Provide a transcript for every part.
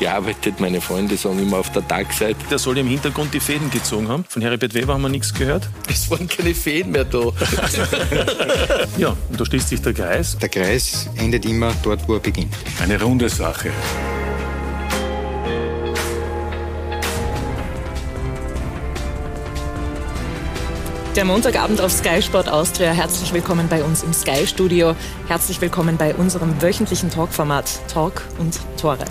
gearbeitet. Meine Freunde sagen immer auf der Tagseite. Der soll ja im Hintergrund die Fäden gezogen haben. Von Heribert Weber haben wir nichts gehört. Es waren keine Fäden mehr da. ja, und da schließt sich der Kreis. Der Kreis endet immer dort, wo er beginnt. Eine runde Sache. Der Montagabend auf Sky Sport Austria. Herzlich willkommen bei uns im Sky Studio. Herzlich willkommen bei unserem wöchentlichen Talkformat Talk und Tore.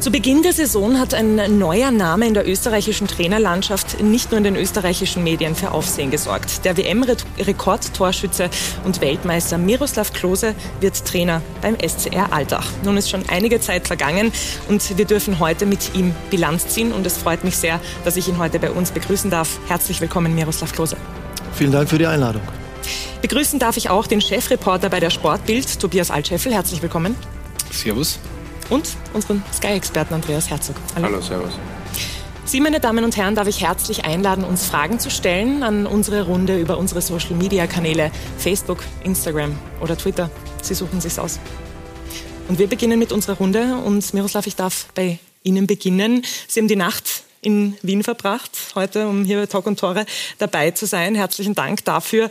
Zu Beginn der Saison hat ein neuer Name in der österreichischen Trainerlandschaft nicht nur in den österreichischen Medien für Aufsehen gesorgt. Der WM-Rekordtorschütze und Weltmeister Miroslav Klose wird Trainer beim SCR Altach. Nun ist schon einige Zeit vergangen und wir dürfen heute mit ihm Bilanz ziehen und es freut mich sehr, dass ich ihn heute bei uns begrüßen darf. Herzlich willkommen, Miroslav Klose. Vielen Dank für die Einladung. Begrüßen darf ich auch den Chefreporter bei der Sportbild, Tobias Altscheffel. Herzlich willkommen. Servus und unseren Sky-Experten Andreas Herzog. Hallo. Hallo, servus. Sie, meine Damen und Herren, darf ich herzlich einladen, uns Fragen zu stellen an unsere Runde über unsere Social-Media-Kanäle Facebook, Instagram oder Twitter. Sie suchen sich's aus. Und wir beginnen mit unserer Runde und Miroslav, ich darf bei Ihnen beginnen. Sie haben die Nacht in Wien verbracht, heute, um hier bei Talk und Tore dabei zu sein. Herzlichen Dank dafür.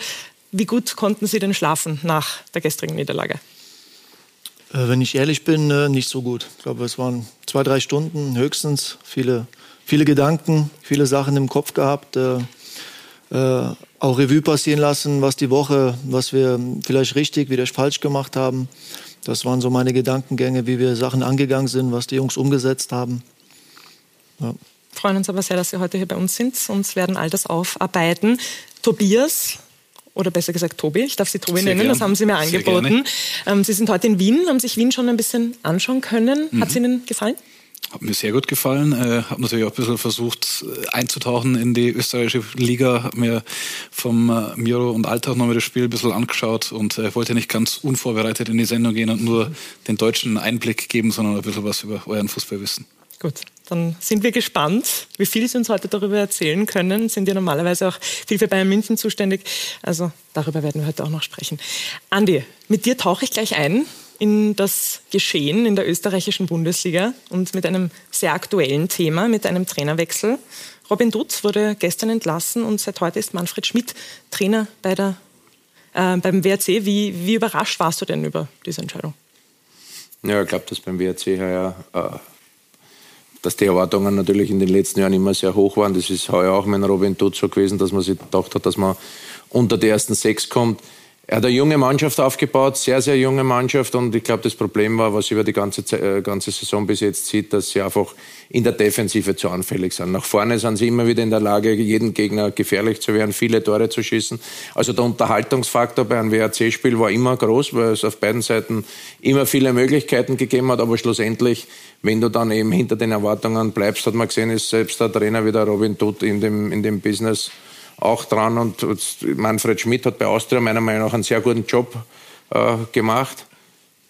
Wie gut konnten Sie denn schlafen nach der gestrigen Niederlage? Äh, wenn ich ehrlich bin, äh, nicht so gut. Ich glaube, es waren zwei, drei Stunden höchstens. Viele, viele Gedanken, viele Sachen im Kopf gehabt. Äh, äh, auch Revue passieren lassen, was die Woche, was wir vielleicht richtig, wieder falsch gemacht haben. Das waren so meine Gedankengänge, wie wir Sachen angegangen sind, was die Jungs umgesetzt haben. Ja. Freuen uns aber sehr, dass Sie heute hier bei uns sind und werden all das aufarbeiten. Tobias, oder besser gesagt Tobi, ich darf Sie Tobi Sehr nennen, gern. das haben Sie mir angeboten. Ähm, Sie sind heute in Wien, haben sich Wien schon ein bisschen anschauen können. Mhm. Hat es Ihnen gefallen? Hat mir sehr gut gefallen. Äh, habe natürlich auch ein bisschen versucht äh, einzutauchen in die österreichische Liga. Habe mir vom äh, Miro und Alltag nochmal das Spiel ein bisschen angeschaut und äh, wollte nicht ganz unvorbereitet in die Sendung gehen und nur den Deutschen Einblick geben, sondern ein bisschen was über euren Fußball wissen. Gut, dann sind wir gespannt, wie viel Sie uns heute darüber erzählen können. Sind ja normalerweise auch viel für Bayern München zuständig. Also darüber werden wir heute auch noch sprechen. Andi, mit dir tauche ich gleich ein in das Geschehen in der österreichischen Bundesliga und mit einem sehr aktuellen Thema, mit einem Trainerwechsel. Robin Dutz wurde gestern entlassen und seit heute ist Manfred Schmidt Trainer bei der, äh, beim WRC. Wie, wie überrascht warst du denn über diese Entscheidung? Ja, ich glaube, dass beim WRC heuer äh, dass die Erwartungen natürlich in den letzten Jahren immer sehr hoch waren. Das ist heuer auch mein Robin Tod so gewesen, dass man sich gedacht hat, dass man unter die ersten sechs kommt. Er hat eine junge Mannschaft aufgebaut, sehr, sehr junge Mannschaft. Und ich glaube, das Problem war, was über die ganze, äh, ganze Saison bis jetzt sieht, dass sie einfach in der Defensive zu anfällig sind. Nach vorne sind sie immer wieder in der Lage, jeden Gegner gefährlich zu werden, viele Tore zu schießen. Also der Unterhaltungsfaktor bei einem WRC-Spiel war immer groß, weil es auf beiden Seiten immer viele Möglichkeiten gegeben hat. Aber schlussendlich, wenn du dann eben hinter den Erwartungen bleibst, hat man gesehen, ist selbst der Trainer wie der Robin Tutt in dem, in dem Business auch dran. Und Manfred Schmidt hat bei Austria meiner Meinung nach einen sehr guten Job äh, gemacht.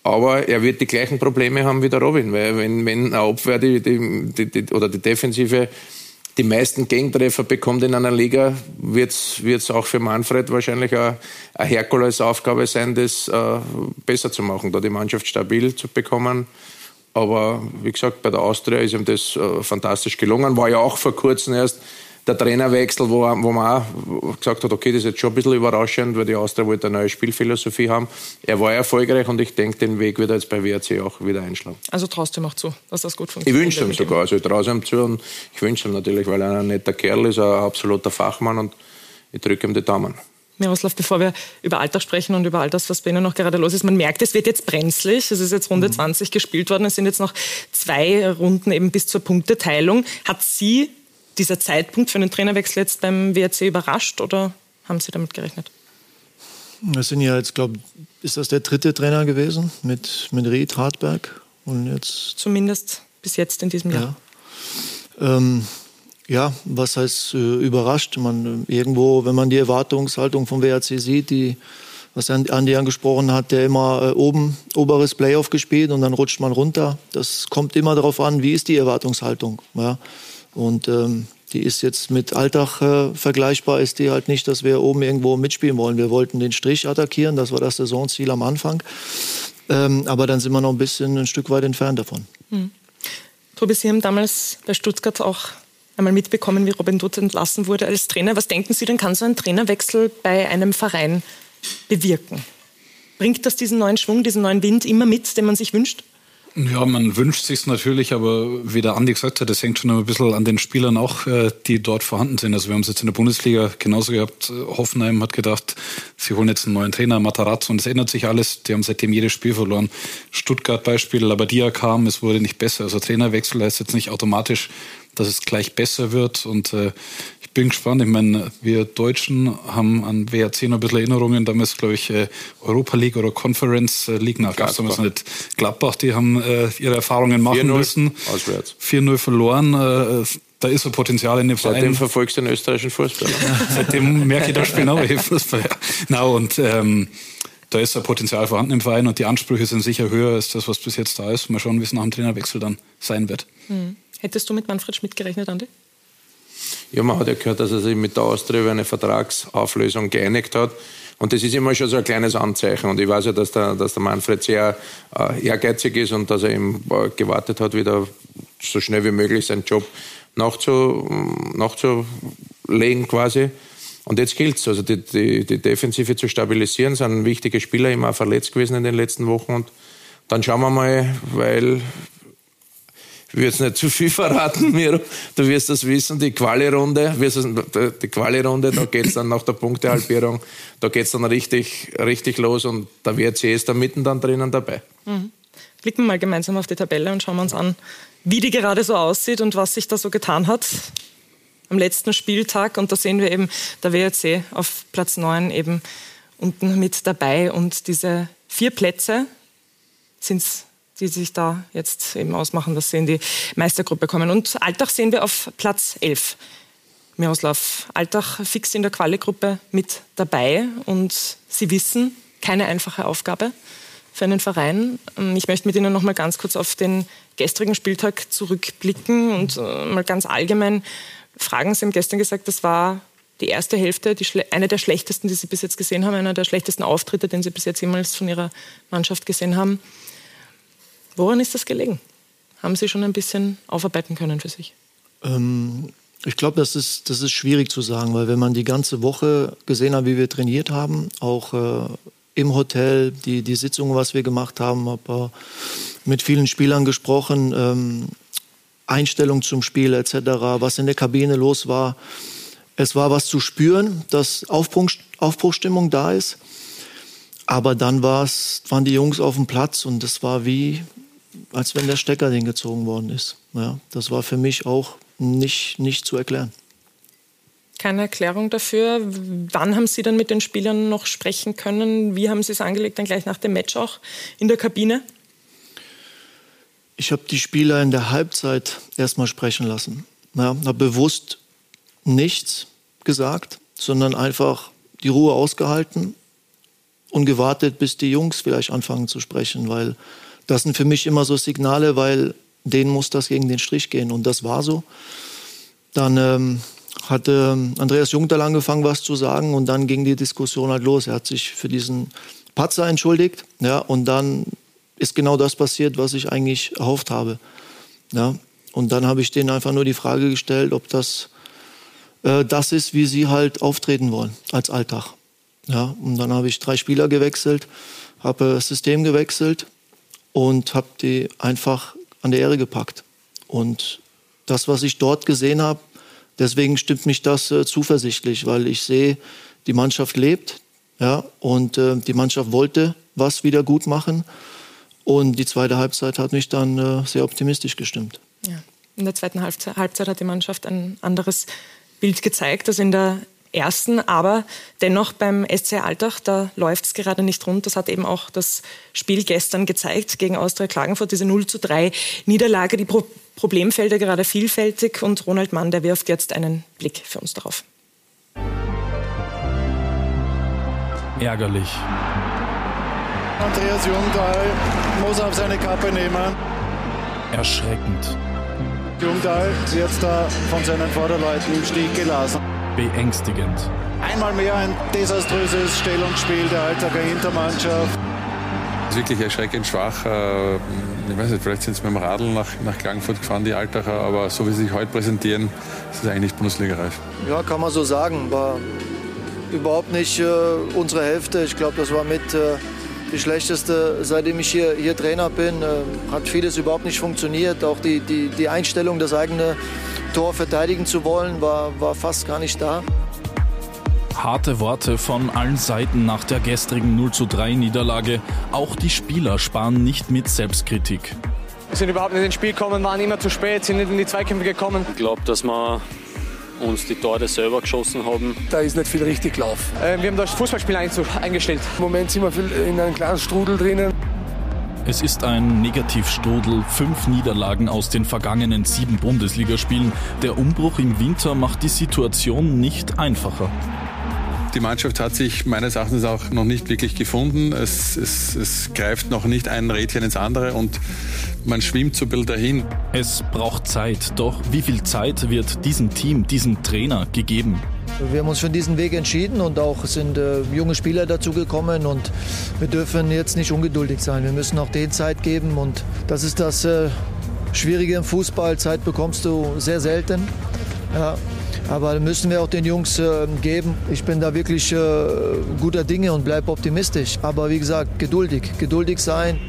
Aber er wird die gleichen Probleme haben wie der Robin, weil wenn, wenn eine Abwehr die, die, die, oder die Defensive die meisten Gegentreffer bekommt in einer Liga, wird es auch für Manfred wahrscheinlich eine, eine Herkulesaufgabe sein, das äh, besser zu machen, da die Mannschaft stabil zu bekommen. Aber wie gesagt, bei der Austria ist ihm das äh, fantastisch gelungen. War ja auch vor kurzem erst der Trainerwechsel, wo, wo man auch gesagt hat, okay, das ist jetzt schon ein bisschen überraschend, weil die Austria wollte eine neue Spielphilosophie haben. Er war erfolgreich und ich denke, den Weg wird er jetzt bei WRC auch wieder einschlagen. Also traust du ihm auch zu, dass das gut funktioniert? Ich wünsche ihm sogar, also ich traue ihm zu und ich wünsche ihm natürlich, weil er ein netter Kerl ist, ein absoluter Fachmann und ich drücke ihm die Daumen. Miroslav, bevor wir über Alltag sprechen und über all das, was bei Ihnen noch gerade los ist, man merkt, es wird jetzt brenzlig. Es ist jetzt Runde mhm. 20 gespielt worden. Es sind jetzt noch zwei Runden eben bis zur Punkteteilung. Hat Sie dieser Zeitpunkt für einen Trainerwechsel jetzt beim WRC überrascht oder haben Sie damit gerechnet? Das sind ja jetzt, glaube ist das der dritte Trainer gewesen mit, mit Ried, Hartberg und jetzt. Zumindest bis jetzt in diesem Jahr. Ja. Ähm, ja, was heißt äh, überrascht? Man, äh, irgendwo, wenn man die Erwartungshaltung vom WRC sieht, die, was Andi angesprochen hat, der immer äh, oben, oberes Playoff gespielt und dann rutscht man runter. Das kommt immer darauf an, wie ist die Erwartungshaltung. Ja? Und ähm, die ist jetzt mit Alltag äh, vergleichbar, ist die halt nicht, dass wir oben irgendwo mitspielen wollen. Wir wollten den Strich attackieren, das war das Saisonziel am Anfang. Ähm, aber dann sind wir noch ein bisschen ein Stück weit entfernt davon. Hm. Tobi, Sie haben damals bei Stuttgart auch einmal mitbekommen, wie Robin Dutt entlassen wurde als Trainer. Was denken Sie denn, kann so ein Trainerwechsel bei einem Verein bewirken? Bringt das diesen neuen Schwung, diesen neuen Wind immer mit, den man sich wünscht? Ja, man wünscht sich natürlich, aber wie der Andi gesagt hat, das hängt schon ein bisschen an den Spielern auch, äh, die dort vorhanden sind. Also wir haben es jetzt in der Bundesliga genauso gehabt. Hoffenheim hat gedacht, sie holen jetzt einen neuen Trainer, Matarazzo, und es ändert sich alles. Die haben seitdem jedes Spiel verloren. Stuttgart Beispiel, Labadia kam, es wurde nicht besser. Also Trainerwechsel heißt jetzt nicht automatisch, dass es gleich besser wird. Und äh, ich bin gespannt. Ich meine, wir Deutschen haben an WRC noch ein bisschen Erinnerungen. Damals, glaube ich, äh, Europa League oder Conference äh, League. Na, gab es damals nicht. Gladbach, die haben äh, ihre Erfahrungen machen müssen. Auswärts. 4-0 verloren. Äh, da ist so Potenzial in dem Verein. Seitdem verfolgst du den österreichischen Fußball. Seitdem merke ich, da spielen auch Fußball. Ja. Na, und ähm, da ist ein Potenzial vorhanden im Verein und die Ansprüche sind sicher höher als das, was bis jetzt da ist. Mal schauen, wie es nach dem Trainerwechsel dann sein wird. Hm. Hättest du mit Manfred Schmidt gerechnet, Andi? Ja, man hat ja gehört, dass er sich mit der Austria über eine Vertragsauflösung geeinigt hat. Und das ist immer schon so ein kleines Anzeichen. Und ich weiß ja, dass der, dass der Manfred sehr äh, ehrgeizig ist und dass er eben äh, gewartet hat, wieder so schnell wie möglich seinen Job nachzu, nachzulegen quasi. Und jetzt gilt es, also die, die, die Defensive zu stabilisieren, sind wichtige Spieler immer verletzt gewesen in den letzten Wochen. Und dann schauen wir mal, weil ich will jetzt nicht zu viel verraten, Miro. Du wirst das wissen, die Quali-Runde, die Quali-Runde, da geht es dann nach der Punktehalbierung, da geht es dann richtig, richtig los und der WRC ist da mitten dann drinnen dabei. Mhm. Blicken wir mal gemeinsam auf die Tabelle und schauen wir uns an, wie die gerade so aussieht und was sich da so getan hat am letzten Spieltag. Und da sehen wir eben der WRC auf Platz 9 eben unten mit dabei und diese vier Plätze sind es die sich da jetzt eben ausmachen, dass sie in die Meistergruppe kommen. Und Altach sehen wir auf Platz 11. Miroslav Altach fix in der Quali-Gruppe mit dabei und Sie wissen, keine einfache Aufgabe für einen Verein. Ich möchte mit Ihnen noch mal ganz kurz auf den gestrigen Spieltag zurückblicken und äh, mal ganz allgemein fragen. Sie haben gestern gesagt, das war die erste Hälfte, die eine der schlechtesten, die Sie bis jetzt gesehen haben, einer der schlechtesten Auftritte, den Sie bis jetzt jemals von Ihrer Mannschaft gesehen haben. Woran ist das gelegen? Haben Sie schon ein bisschen aufarbeiten können für sich? Ähm, ich glaube, das ist, das ist schwierig zu sagen, weil wenn man die ganze Woche gesehen hat, wie wir trainiert haben, auch äh, im Hotel, die, die Sitzungen, was wir gemacht haben, habe äh, mit vielen Spielern gesprochen, ähm, Einstellung zum Spiel etc., was in der Kabine los war. Es war was zu spüren, dass Aufbruch, Aufbruchstimmung da ist. Aber dann waren die Jungs auf dem Platz und es war wie, als wenn der Stecker gezogen worden ist. Ja, das war für mich auch nicht, nicht zu erklären. Keine Erklärung dafür. Wann haben Sie dann mit den Spielern noch sprechen können? Wie haben Sie es angelegt, dann gleich nach dem Match auch in der Kabine? Ich habe die Spieler in der Halbzeit erstmal sprechen lassen. Ja, habe bewusst nichts gesagt, sondern einfach die Ruhe ausgehalten und gewartet, bis die Jungs vielleicht anfangen zu sprechen, weil das sind für mich immer so Signale, weil denen muss das gegen den Strich gehen. Und das war so. Dann ähm, hatte ähm, Andreas Jungtal angefangen, was zu sagen und dann ging die Diskussion halt los. Er hat sich für diesen Patzer entschuldigt. Ja, und dann ist genau das passiert, was ich eigentlich erhofft habe. Ja, und dann habe ich denen einfach nur die Frage gestellt, ob das äh, das ist, wie sie halt auftreten wollen als Alltag. Ja, und dann habe ich drei Spieler gewechselt, habe das System gewechselt und habe die einfach an der Ehre gepackt. Und das, was ich dort gesehen habe, deswegen stimmt mich das äh, zuversichtlich, weil ich sehe, die Mannschaft lebt, ja, und äh, die Mannschaft wollte was wieder gut machen. Und die zweite Halbzeit hat mich dann äh, sehr optimistisch gestimmt. Ja. In der zweiten Halbzeit, Halbzeit hat die Mannschaft ein anderes Bild gezeigt als in der ersten, aber dennoch beim SC Alltag, da läuft es gerade nicht rund. Das hat eben auch das Spiel gestern gezeigt gegen Austria Klagenfurt, diese 0 zu 3 Niederlage. Die Pro Problemfelder gerade vielfältig und Ronald Mann, der wirft jetzt einen Blick für uns darauf. Ärgerlich. Andreas Jungdahl muss auf seine Kappe nehmen. Erschreckend. Jungdahl wird da von seinen Vorderleuten im Stich gelassen. Beängstigend. Einmal mehr ein desaströses Stellungsspiel der Altaker Hintermannschaft. Wirklich erschreckend schwach. Äh, ich weiß nicht, vielleicht sind sie mit dem Radl nach, nach Klagenfurt gefahren, die Altacher, aber so wie sie sich heute präsentieren, ist es eigentlich Bundesliga-reif. Ja, kann man so sagen. War überhaupt nicht äh, unsere Hälfte. Ich glaube, das war mit äh, die schlechteste, seitdem ich hier, hier Trainer bin. Äh, hat vieles überhaupt nicht funktioniert. Auch die, die, die Einstellung, das eigene Tor verteidigen zu wollen, war, war fast gar nicht da. Harte Worte von allen Seiten nach der gestrigen 0 zu 3 Niederlage. Auch die Spieler sparen nicht mit Selbstkritik. Wir sind überhaupt nicht ins Spiel gekommen, waren immer zu spät, sind nicht in die Zweikämpfe gekommen. Ich glaube, dass wir uns die Tore selber geschossen haben. Da ist nicht viel richtig gelaufen. Äh, wir haben das Fußballspiel eingestellt. Im Moment sind wir in einem kleinen Strudel drinnen. Es ist ein Negativstrudel, fünf Niederlagen aus den vergangenen sieben Bundesligaspielen. Der Umbruch im Winter macht die Situation nicht einfacher. Die Mannschaft hat sich meines Erachtens auch noch nicht wirklich gefunden. Es, es, es greift noch nicht ein Rädchen ins andere und man schwimmt so ein bisschen dahin. Es braucht Zeit, doch wie viel Zeit wird diesem Team, diesem Trainer gegeben? Wir haben uns für diesen Weg entschieden und auch sind äh, junge Spieler dazugekommen und wir dürfen jetzt nicht ungeduldig sein. Wir müssen auch denen Zeit geben und das ist das äh, Schwierige im Fußball. Zeit bekommst du sehr selten. Ja, aber müssen wir auch den Jungs äh, geben. Ich bin da wirklich äh, guter Dinge und bleibe optimistisch. Aber wie gesagt, geduldig, geduldig sein.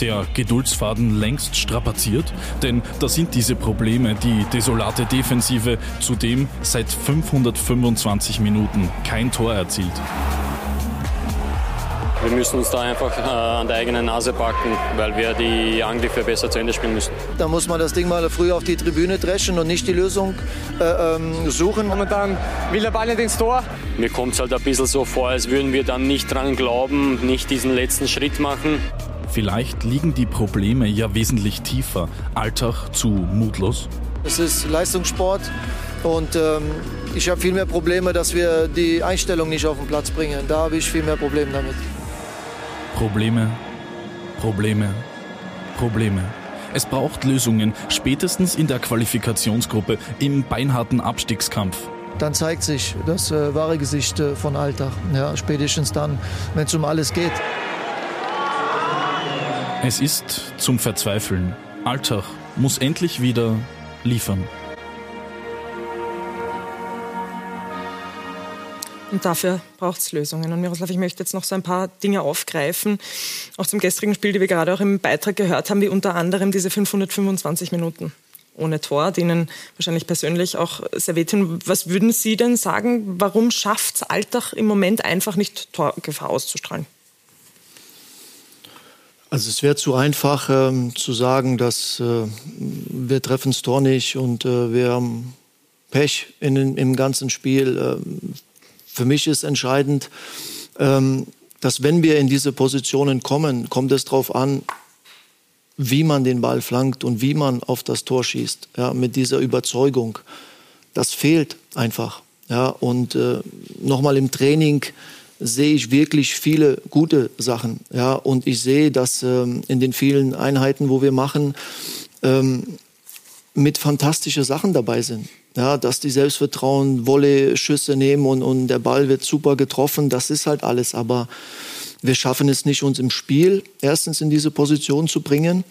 Der Geduldsfaden längst strapaziert, denn da sind diese Probleme, die desolate Defensive, zudem seit 525 Minuten kein Tor erzielt. Wir müssen uns da einfach äh, an der eigenen Nase packen, weil wir die Angriffe besser zu Ende spielen müssen. Da muss man das Ding mal früh auf die Tribüne dreschen und nicht die Lösung äh, ähm, suchen. Momentan will der Ball nicht ins Tor. Mir kommt es halt ein bisschen so vor, als würden wir dann nicht dran glauben, nicht diesen letzten Schritt machen. Vielleicht liegen die Probleme ja wesentlich tiefer. Alltag zu mutlos? Es ist Leistungssport und ähm, ich habe viel mehr Probleme, dass wir die Einstellung nicht auf den Platz bringen. Da habe ich viel mehr Probleme damit. Probleme, Probleme, Probleme. Es braucht Lösungen, spätestens in der Qualifikationsgruppe im beinharten Abstiegskampf. Dann zeigt sich das äh, wahre Gesicht äh, von Alltag. Ja, spätestens dann, wenn es um alles geht. Es ist zum Verzweifeln. Alltag muss endlich wieder liefern. Und dafür braucht es Lösungen. Und Miroslav, ich möchte jetzt noch so ein paar Dinge aufgreifen, auch zum gestrigen Spiel, die wir gerade auch im Beitrag gehört haben, wie unter anderem diese 525 Minuten ohne Tor, die Ihnen wahrscheinlich persönlich auch sehr wehtun. Was würden Sie denn sagen, warum schafft es Alltag im Moment einfach nicht, Torgefahr auszustrahlen? Also es wäre zu einfach ähm, zu sagen, dass äh, wir treffen das Tor nicht und äh, wir haben Pech in, im ganzen Spiel. Ähm, für mich ist entscheidend, ähm, dass wenn wir in diese Positionen kommen, kommt es darauf an, wie man den Ball flankt und wie man auf das Tor schießt. Ja, mit dieser Überzeugung. Das fehlt einfach. Ja, und äh, nochmal im Training sehe ich wirklich viele gute Sachen. Ja, und ich sehe, dass ähm, in den vielen Einheiten, wo wir machen, ähm, mit fantastische Sachen dabei sind. Ja, dass die Selbstvertrauen Wolle-Schüsse nehmen und, und der Ball wird super getroffen, das ist halt alles. Aber wir schaffen es nicht, uns im Spiel erstens in diese Position zu bringen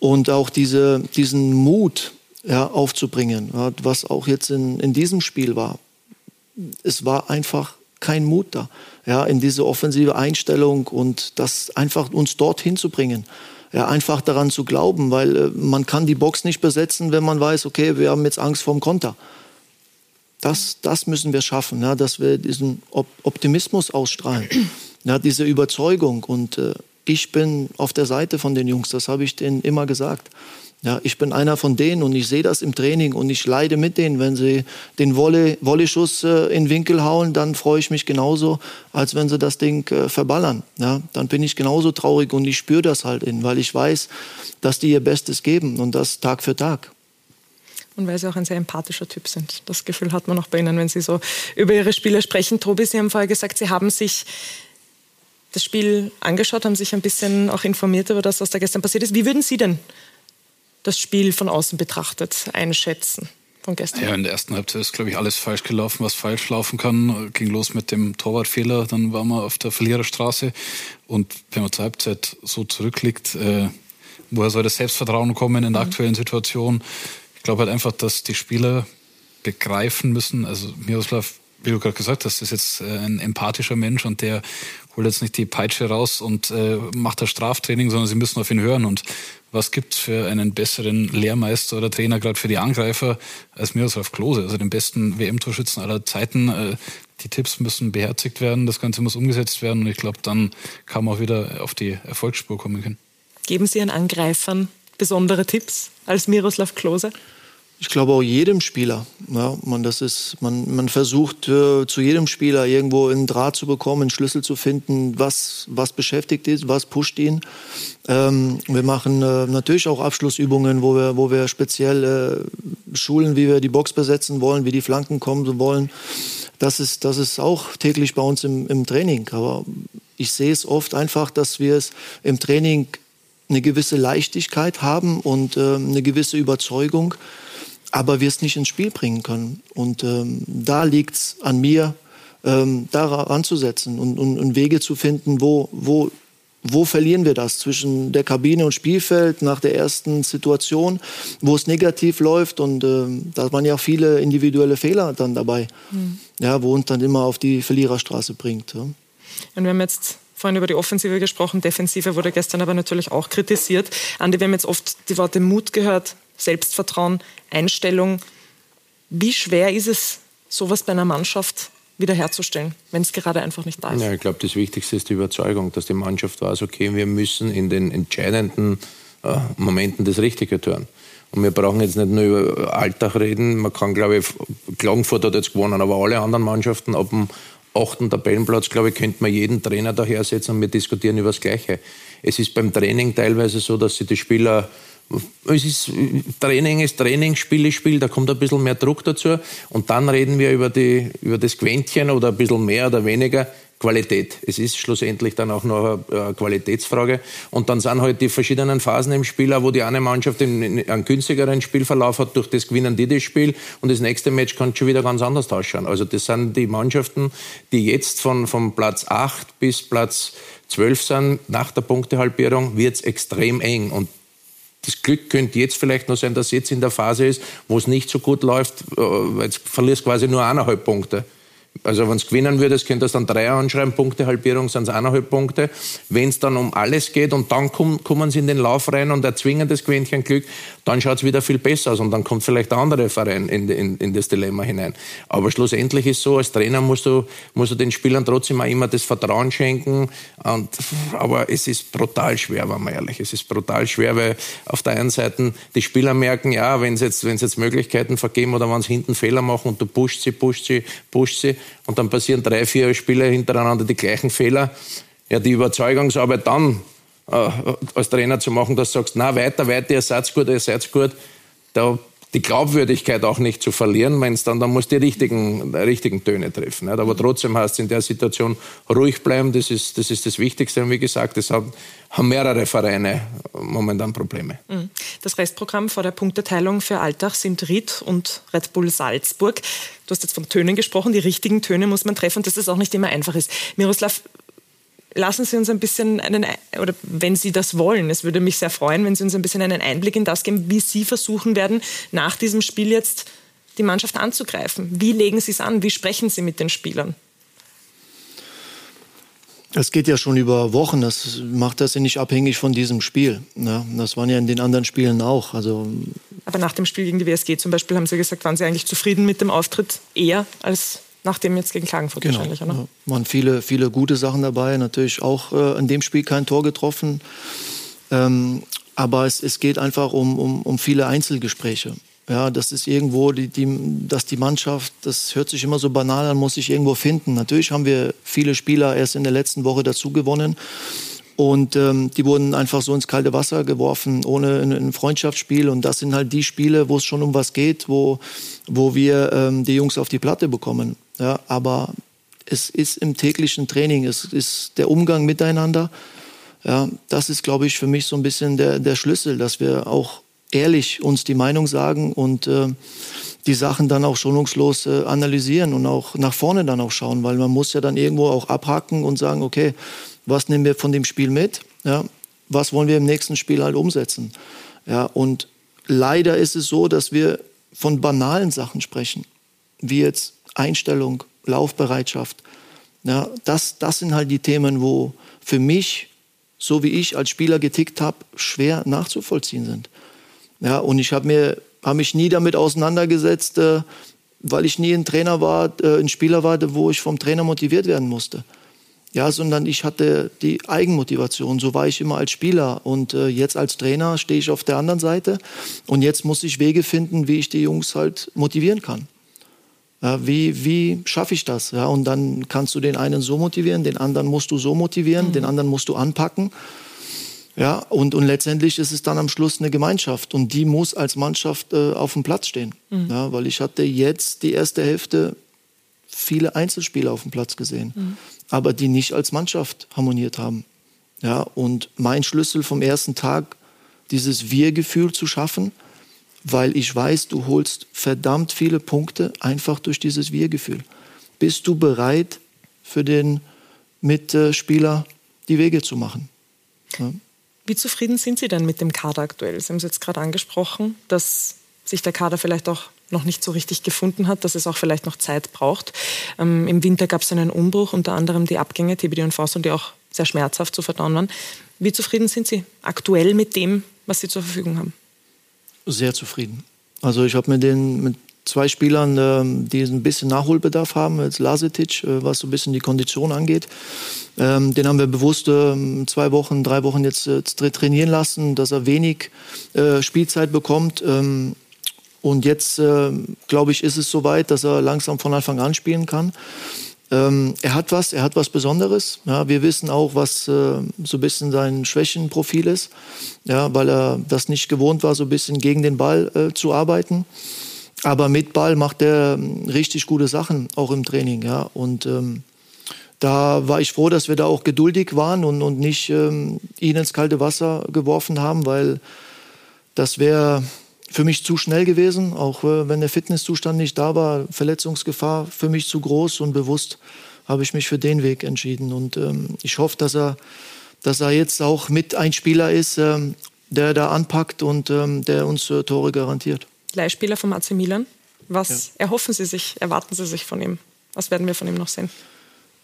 und auch diese, diesen Mut ja, aufzubringen, ja, was auch jetzt in, in diesem Spiel war. Es war einfach kein Mut da, ja, in diese offensive Einstellung und das einfach uns dorthin zu bringen ja, einfach daran zu glauben, weil äh, man kann die Box nicht besetzen, wenn man weiß, okay, wir haben jetzt Angst vorm Konter. Das, das müssen wir schaffen, ja, dass wir diesen Op Optimismus ausstrahlen, ja, diese Überzeugung. Und äh, ich bin auf der Seite von den Jungs, das habe ich denen immer gesagt. Ja, ich bin einer von denen und ich sehe das im Training und ich leide mit denen. Wenn sie den Volley, Volleyschuss äh, in den Winkel hauen, dann freue ich mich genauso, als wenn sie das Ding äh, verballern. Ja, dann bin ich genauso traurig und ich spüre das halt in, weil ich weiß, dass die ihr Bestes geben und das Tag für Tag. Und weil Sie auch ein sehr empathischer Typ sind. Das Gefühl hat man auch bei Ihnen, wenn Sie so über Ihre Spieler sprechen. Tobi, Sie haben vorher gesagt, Sie haben sich das Spiel angeschaut, haben sich ein bisschen auch informiert über das, was da gestern passiert ist. Wie würden Sie denn das Spiel von außen betrachtet einschätzen? Von gestern. Ja, in der ersten Halbzeit ist, glaube ich, alles falsch gelaufen, was falsch laufen kann. Ging los mit dem Torwartfehler, dann waren wir auf der Verliererstraße. Und wenn man zur Halbzeit so zurückliegt, äh, woher soll das Selbstvertrauen kommen in der mhm. aktuellen Situation? Ich glaube halt einfach, dass die Spieler begreifen müssen, also Miroslav, wie du gerade gesagt hast, ist jetzt äh, ein empathischer Mensch und der holt jetzt nicht die Peitsche raus und äh, macht das Straftraining, sondern sie müssen auf ihn hören. Und was gibt es für einen besseren Lehrmeister oder Trainer, gerade für die Angreifer, als Miroslav Klose, also den besten WM-Torschützen aller Zeiten. Äh, die Tipps müssen beherzigt werden, das Ganze muss umgesetzt werden und ich glaube, dann kann man auch wieder auf die Erfolgsspur kommen können. Geben Sie Ihren Angreifern besondere Tipps als Miroslav Klose? Ich glaube auch jedem Spieler. Ja, man, das ist, man, man versucht äh, zu jedem Spieler irgendwo einen Draht zu bekommen, einen Schlüssel zu finden, was, was beschäftigt ist, was pusht ihn. Ähm, wir machen äh, natürlich auch Abschlussübungen, wo wir, wo wir speziell äh, schulen, wie wir die Box besetzen wollen, wie die Flanken kommen wollen. Das ist, das ist auch täglich bei uns im, im Training. Aber ich sehe es oft einfach, dass wir es im Training eine gewisse Leichtigkeit haben und äh, eine gewisse Überzeugung aber wir es nicht ins Spiel bringen können. Und ähm, da liegt es an mir, ähm, da anzusetzen und, und, und, Wege zu finden, wo, wo, wo verlieren wir das zwischen der Kabine und Spielfeld nach der ersten Situation, wo es negativ läuft und ähm, da waren ja viele individuelle Fehler dann dabei, mhm. ja, wo uns dann immer auf die Verliererstraße bringt. Ja. Und wir haben jetzt vorhin über die Offensive gesprochen, Defensive wurde gestern aber natürlich auch kritisiert. Andi, wir haben jetzt oft die Worte Mut gehört, Selbstvertrauen, Einstellung. Wie schwer ist es, sowas bei einer Mannschaft wiederherzustellen, wenn es gerade einfach nicht da ist? Ja, ich glaube, das Wichtigste ist die Überzeugung, dass die Mannschaft weiß, okay, wir müssen in den entscheidenden äh, Momenten das Richtige tun. Und wir brauchen jetzt nicht nur über Alltag reden. Man kann, glaube ich, Klagenfurt hat jetzt gewonnen, aber alle anderen Mannschaften ab dem achten Tabellenplatz, glaube ich, könnte man jeden Trainer dahersetzen und wir diskutieren über das Gleiche. Es ist beim Training teilweise so, dass sich die Spieler es ist, Training ist Training, Spiel ist Spiel, da kommt ein bisschen mehr Druck dazu. Und dann reden wir über, die, über das Quäntchen oder ein bisschen mehr oder weniger Qualität. Es ist schlussendlich dann auch noch eine Qualitätsfrage. Und dann sind halt die verschiedenen Phasen im Spiel, wo die eine Mannschaft einen günstigeren Spielverlauf hat, durch das gewinnen die das Spiel und das nächste Match kann schon wieder ganz anders ausschauen. Also das sind die Mannschaften, die jetzt von, von Platz 8 bis Platz 12 sind, nach der Punktehalbierung wird es extrem eng. Und das Glück könnte jetzt vielleicht noch sein, dass jetzt in der Phase ist, wo es nicht so gut läuft, äh, jetzt verlierst quasi nur eineinhalb Punkte. Also wenn es gewinnen würdest, könntest du dann drei anschreiben, Punktehalbierung sind es eineinhalb Punkte. Wenn es dann um alles geht und dann kommen, kommen sie in den Lauf rein und erzwingen das Quäntchen Glück, dann schaut es wieder viel besser aus und dann kommt vielleicht der andere Verein in, in, in, das Dilemma hinein. Aber schlussendlich ist so, als Trainer musst du, musst du den Spielern trotzdem auch immer das Vertrauen schenken. Und, aber es ist brutal schwer, wenn man ehrlich. Es ist brutal schwer, weil auf der einen Seite die Spieler merken, ja, wenn sie jetzt, jetzt Möglichkeiten vergeben oder wenn sie hinten Fehler machen und du pusht sie, pusht sie, pusht sie, und dann passieren drei, vier Spiele hintereinander die gleichen Fehler. Ja, die Überzeugungsarbeit dann äh, als Trainer zu machen, dass du sagst, na weiter, weiter, ihr seid gut, ihr seid gut, da die Glaubwürdigkeit auch nicht zu verlieren, wenn es dann, dann muss die richtigen, die richtigen Töne treffen. Nicht? Aber trotzdem heißt es in der Situation ruhig bleiben, das ist das, ist das Wichtigste. Und wie gesagt, es haben, haben mehrere Vereine momentan Probleme. Mhm. Das Restprogramm vor der Punkteteilung für Alltag sind Ried und Red Bull Salzburg. Du hast jetzt von Tönen gesprochen, die richtigen Töne muss man treffen, dass das auch nicht immer einfach ist. Miroslav, lassen Sie uns ein bisschen einen, oder wenn Sie das wollen, es würde mich sehr freuen, wenn Sie uns ein bisschen einen Einblick in das geben, wie Sie versuchen werden, nach diesem Spiel jetzt die Mannschaft anzugreifen. Wie legen Sie es an? Wie sprechen Sie mit den Spielern? Es geht ja schon über Wochen. Das macht das ja nicht abhängig von diesem Spiel. Ja, das waren ja in den anderen Spielen auch. Also Aber nach dem Spiel gegen die WSG zum Beispiel haben Sie gesagt, waren Sie eigentlich zufrieden mit dem Auftritt eher als nach dem jetzt gegen Klagenfurt genau. wahrscheinlich, oder? Ja, waren viele, viele gute Sachen dabei. Natürlich auch äh, in dem Spiel kein Tor getroffen. Ähm, aber es, es geht einfach um, um, um viele Einzelgespräche. Ja, das ist irgendwo, die, die, dass die Mannschaft, das hört sich immer so banal an, muss sich irgendwo finden. Natürlich haben wir viele Spieler erst in der letzten Woche dazu gewonnen. Und ähm, die wurden einfach so ins kalte Wasser geworfen, ohne ein, ein Freundschaftsspiel. Und das sind halt die Spiele, wo es schon um was geht, wo, wo wir ähm, die Jungs auf die Platte bekommen. Ja, aber es ist im täglichen Training, es ist der Umgang miteinander. Ja, das ist, glaube ich, für mich so ein bisschen der, der Schlüssel, dass wir auch ehrlich uns die Meinung sagen und äh, die Sachen dann auch schonungslos äh, analysieren und auch nach vorne dann auch schauen, weil man muss ja dann irgendwo auch abhaken und sagen, okay, was nehmen wir von dem Spiel mit? Ja, was wollen wir im nächsten Spiel halt umsetzen? Ja, und leider ist es so, dass wir von banalen Sachen sprechen, wie jetzt Einstellung, Laufbereitschaft. Ja, das, das sind halt die Themen, wo für mich, so wie ich als Spieler getickt habe, schwer nachzuvollziehen sind. Ja, und ich habe mir habe mich nie damit auseinandergesetzt, äh, weil ich nie ein Trainer war, äh, ein Spieler war, wo ich vom Trainer motiviert werden musste. Ja, sondern ich hatte die Eigenmotivation. So war ich immer als Spieler. Und äh, jetzt als Trainer stehe ich auf der anderen Seite. Und jetzt muss ich Wege finden, wie ich die Jungs halt motivieren kann. Ja, wie wie schaffe ich das? Ja, und dann kannst du den einen so motivieren, den anderen musst du so motivieren, mhm. den anderen musst du anpacken. Ja, und, und letztendlich ist es dann am Schluss eine Gemeinschaft und die muss als Mannschaft äh, auf dem Platz stehen. Mhm. Ja, weil ich hatte jetzt die erste Hälfte viele Einzelspieler auf dem Platz gesehen, mhm. aber die nicht als Mannschaft harmoniert haben. Ja, und mein Schlüssel vom ersten Tag, dieses Wir-Gefühl zu schaffen, weil ich weiß, du holst verdammt viele Punkte einfach durch dieses Wir-Gefühl. Bist du bereit, für den Mitspieler die Wege zu machen? Ja. Wie zufrieden sind Sie denn mit dem Kader aktuell? Sie haben es jetzt gerade angesprochen, dass sich der Kader vielleicht auch noch nicht so richtig gefunden hat, dass es auch vielleicht noch Zeit braucht. Ähm, Im Winter gab es einen Umbruch, unter anderem die Abgänge TBD und Faust, die auch sehr schmerzhaft zu verdauen waren. Wie zufrieden sind Sie aktuell mit dem, was Sie zur Verfügung haben? Sehr zufrieden. Also ich habe mit den mit zwei Spielern, ähm, die ein bisschen Nachholbedarf haben, jetzt Lasetic, äh, was so ein bisschen die Kondition angeht. Ähm, den haben wir bewusst ähm, zwei Wochen, drei Wochen jetzt, trainieren lassen, dass er wenig äh, Spielzeit bekommt. und jetzt, äh, glaube ich, ist es soweit, dass er langsam von Anfang an spielen kann. er hat was, er hat was Besonderes. Ja, wir wissen auch, was so ein bisschen sein Schwächenprofil ist, ja, weil er das nicht gewohnt war, so ein bisschen gegen den Ball zu arbeiten. Aber mit Ball macht er ähm, richtig gute Sachen, auch im Training. Ja. Und ähm, da war ich froh, dass wir da auch geduldig waren und, und nicht ähm, ihn ins kalte Wasser geworfen haben, weil das wäre für mich zu schnell gewesen. Auch äh, wenn der Fitnesszustand nicht da war, Verletzungsgefahr für mich zu groß und bewusst habe ich mich für den Weg entschieden. Und ähm, ich hoffe, dass er, dass er jetzt auch mit ein Spieler ist, ähm, der da anpackt und ähm, der uns äh, Tore garantiert. Leihspieler vom AC Milan. Was ja. erhoffen Sie sich, erwarten Sie sich von ihm? Was werden wir von ihm noch sehen?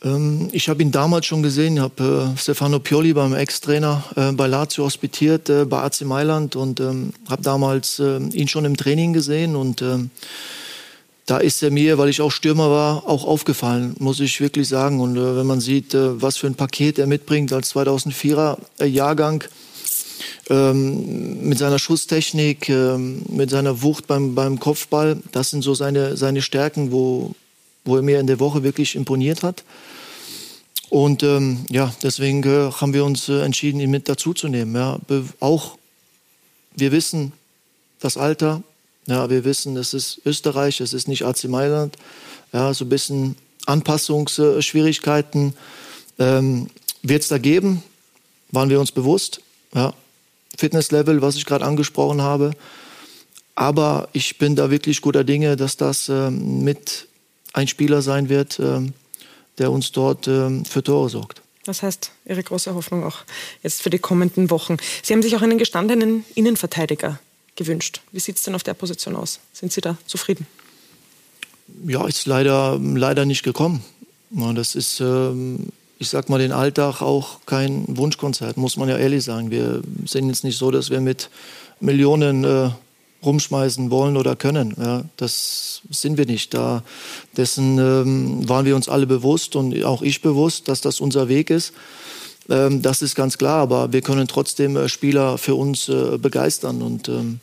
Ähm, ich habe ihn damals schon gesehen. Ich habe äh, Stefano Pioli beim Ex-Trainer äh, bei Lazio hospitiert, äh, bei AC Mailand und ähm, habe damals äh, ihn schon im Training gesehen. Und ähm, da ist er mir, weil ich auch Stürmer war, auch aufgefallen, muss ich wirklich sagen. Und äh, wenn man sieht, äh, was für ein Paket er mitbringt als 2004er Jahrgang, ähm, mit seiner Schusstechnik, ähm, mit seiner Wucht beim, beim Kopfball. Das sind so seine, seine Stärken, wo, wo er mir in der Woche wirklich imponiert hat. Und ähm, ja, deswegen äh, haben wir uns äh, entschieden, ihn mit dazuzunehmen. Ja. Auch wir wissen das Alter, ja, wir wissen, es ist Österreich, es ist nicht AC Mailand. Ja, so ein bisschen Anpassungsschwierigkeiten ähm, wird es da geben, waren wir uns bewusst. Ja. Fitnesslevel, was ich gerade angesprochen habe. Aber ich bin da wirklich guter Dinge, dass das ähm, mit ein Spieler sein wird, ähm, der uns dort ähm, für Tore sorgt. Das heißt, Ihre große Hoffnung auch jetzt für die kommenden Wochen. Sie haben sich auch einen gestandenen Innenverteidiger gewünscht. Wie sieht es denn auf der Position aus? Sind Sie da zufrieden? Ja, ist leider, leider nicht gekommen. Das ist ähm, ich sag mal, den Alltag auch kein Wunschkonzert, muss man ja ehrlich sagen. Wir sind jetzt nicht so, dass wir mit Millionen äh, rumschmeißen wollen oder können. Ja, das sind wir nicht. Da dessen ähm, waren wir uns alle bewusst und auch ich bewusst, dass das unser Weg ist. Ähm, das ist ganz klar, aber wir können trotzdem äh, Spieler für uns äh, begeistern. Und ähm,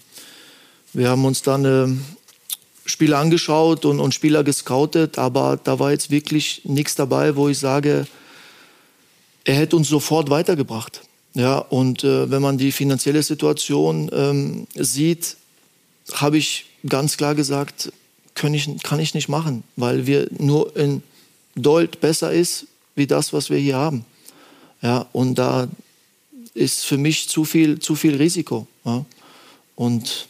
wir haben uns dann äh, Spieler angeschaut und, und Spieler gescoutet, aber da war jetzt wirklich nichts dabei, wo ich sage, er hätte uns sofort weitergebracht. Ja, und äh, wenn man die finanzielle Situation ähm, sieht, habe ich ganz klar gesagt, kann ich, kann ich nicht machen, weil wir nur in Dold besser ist wie das, was wir hier haben. Ja, und da ist für mich zu viel, zu viel Risiko. Ja. Und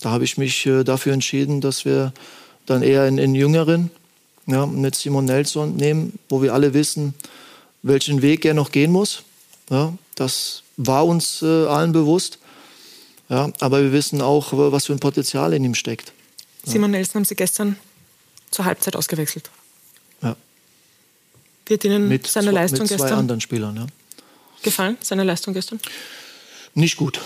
da habe ich mich äh, dafür entschieden, dass wir dann eher einen, Jüngeren ja, mit Simon Nelson nehmen, wo wir alle wissen, welchen Weg er noch gehen muss. Ja, das war uns äh, allen bewusst. Ja, aber wir wissen auch, was für ein Potenzial in ihm steckt. Simon Nelson haben Sie gestern zur Halbzeit ausgewechselt. Ja. Wird Ihnen mit seine Leistung mit zwei gestern anderen Spielern, ja. gefallen? Seine Leistung gestern? Nicht gut.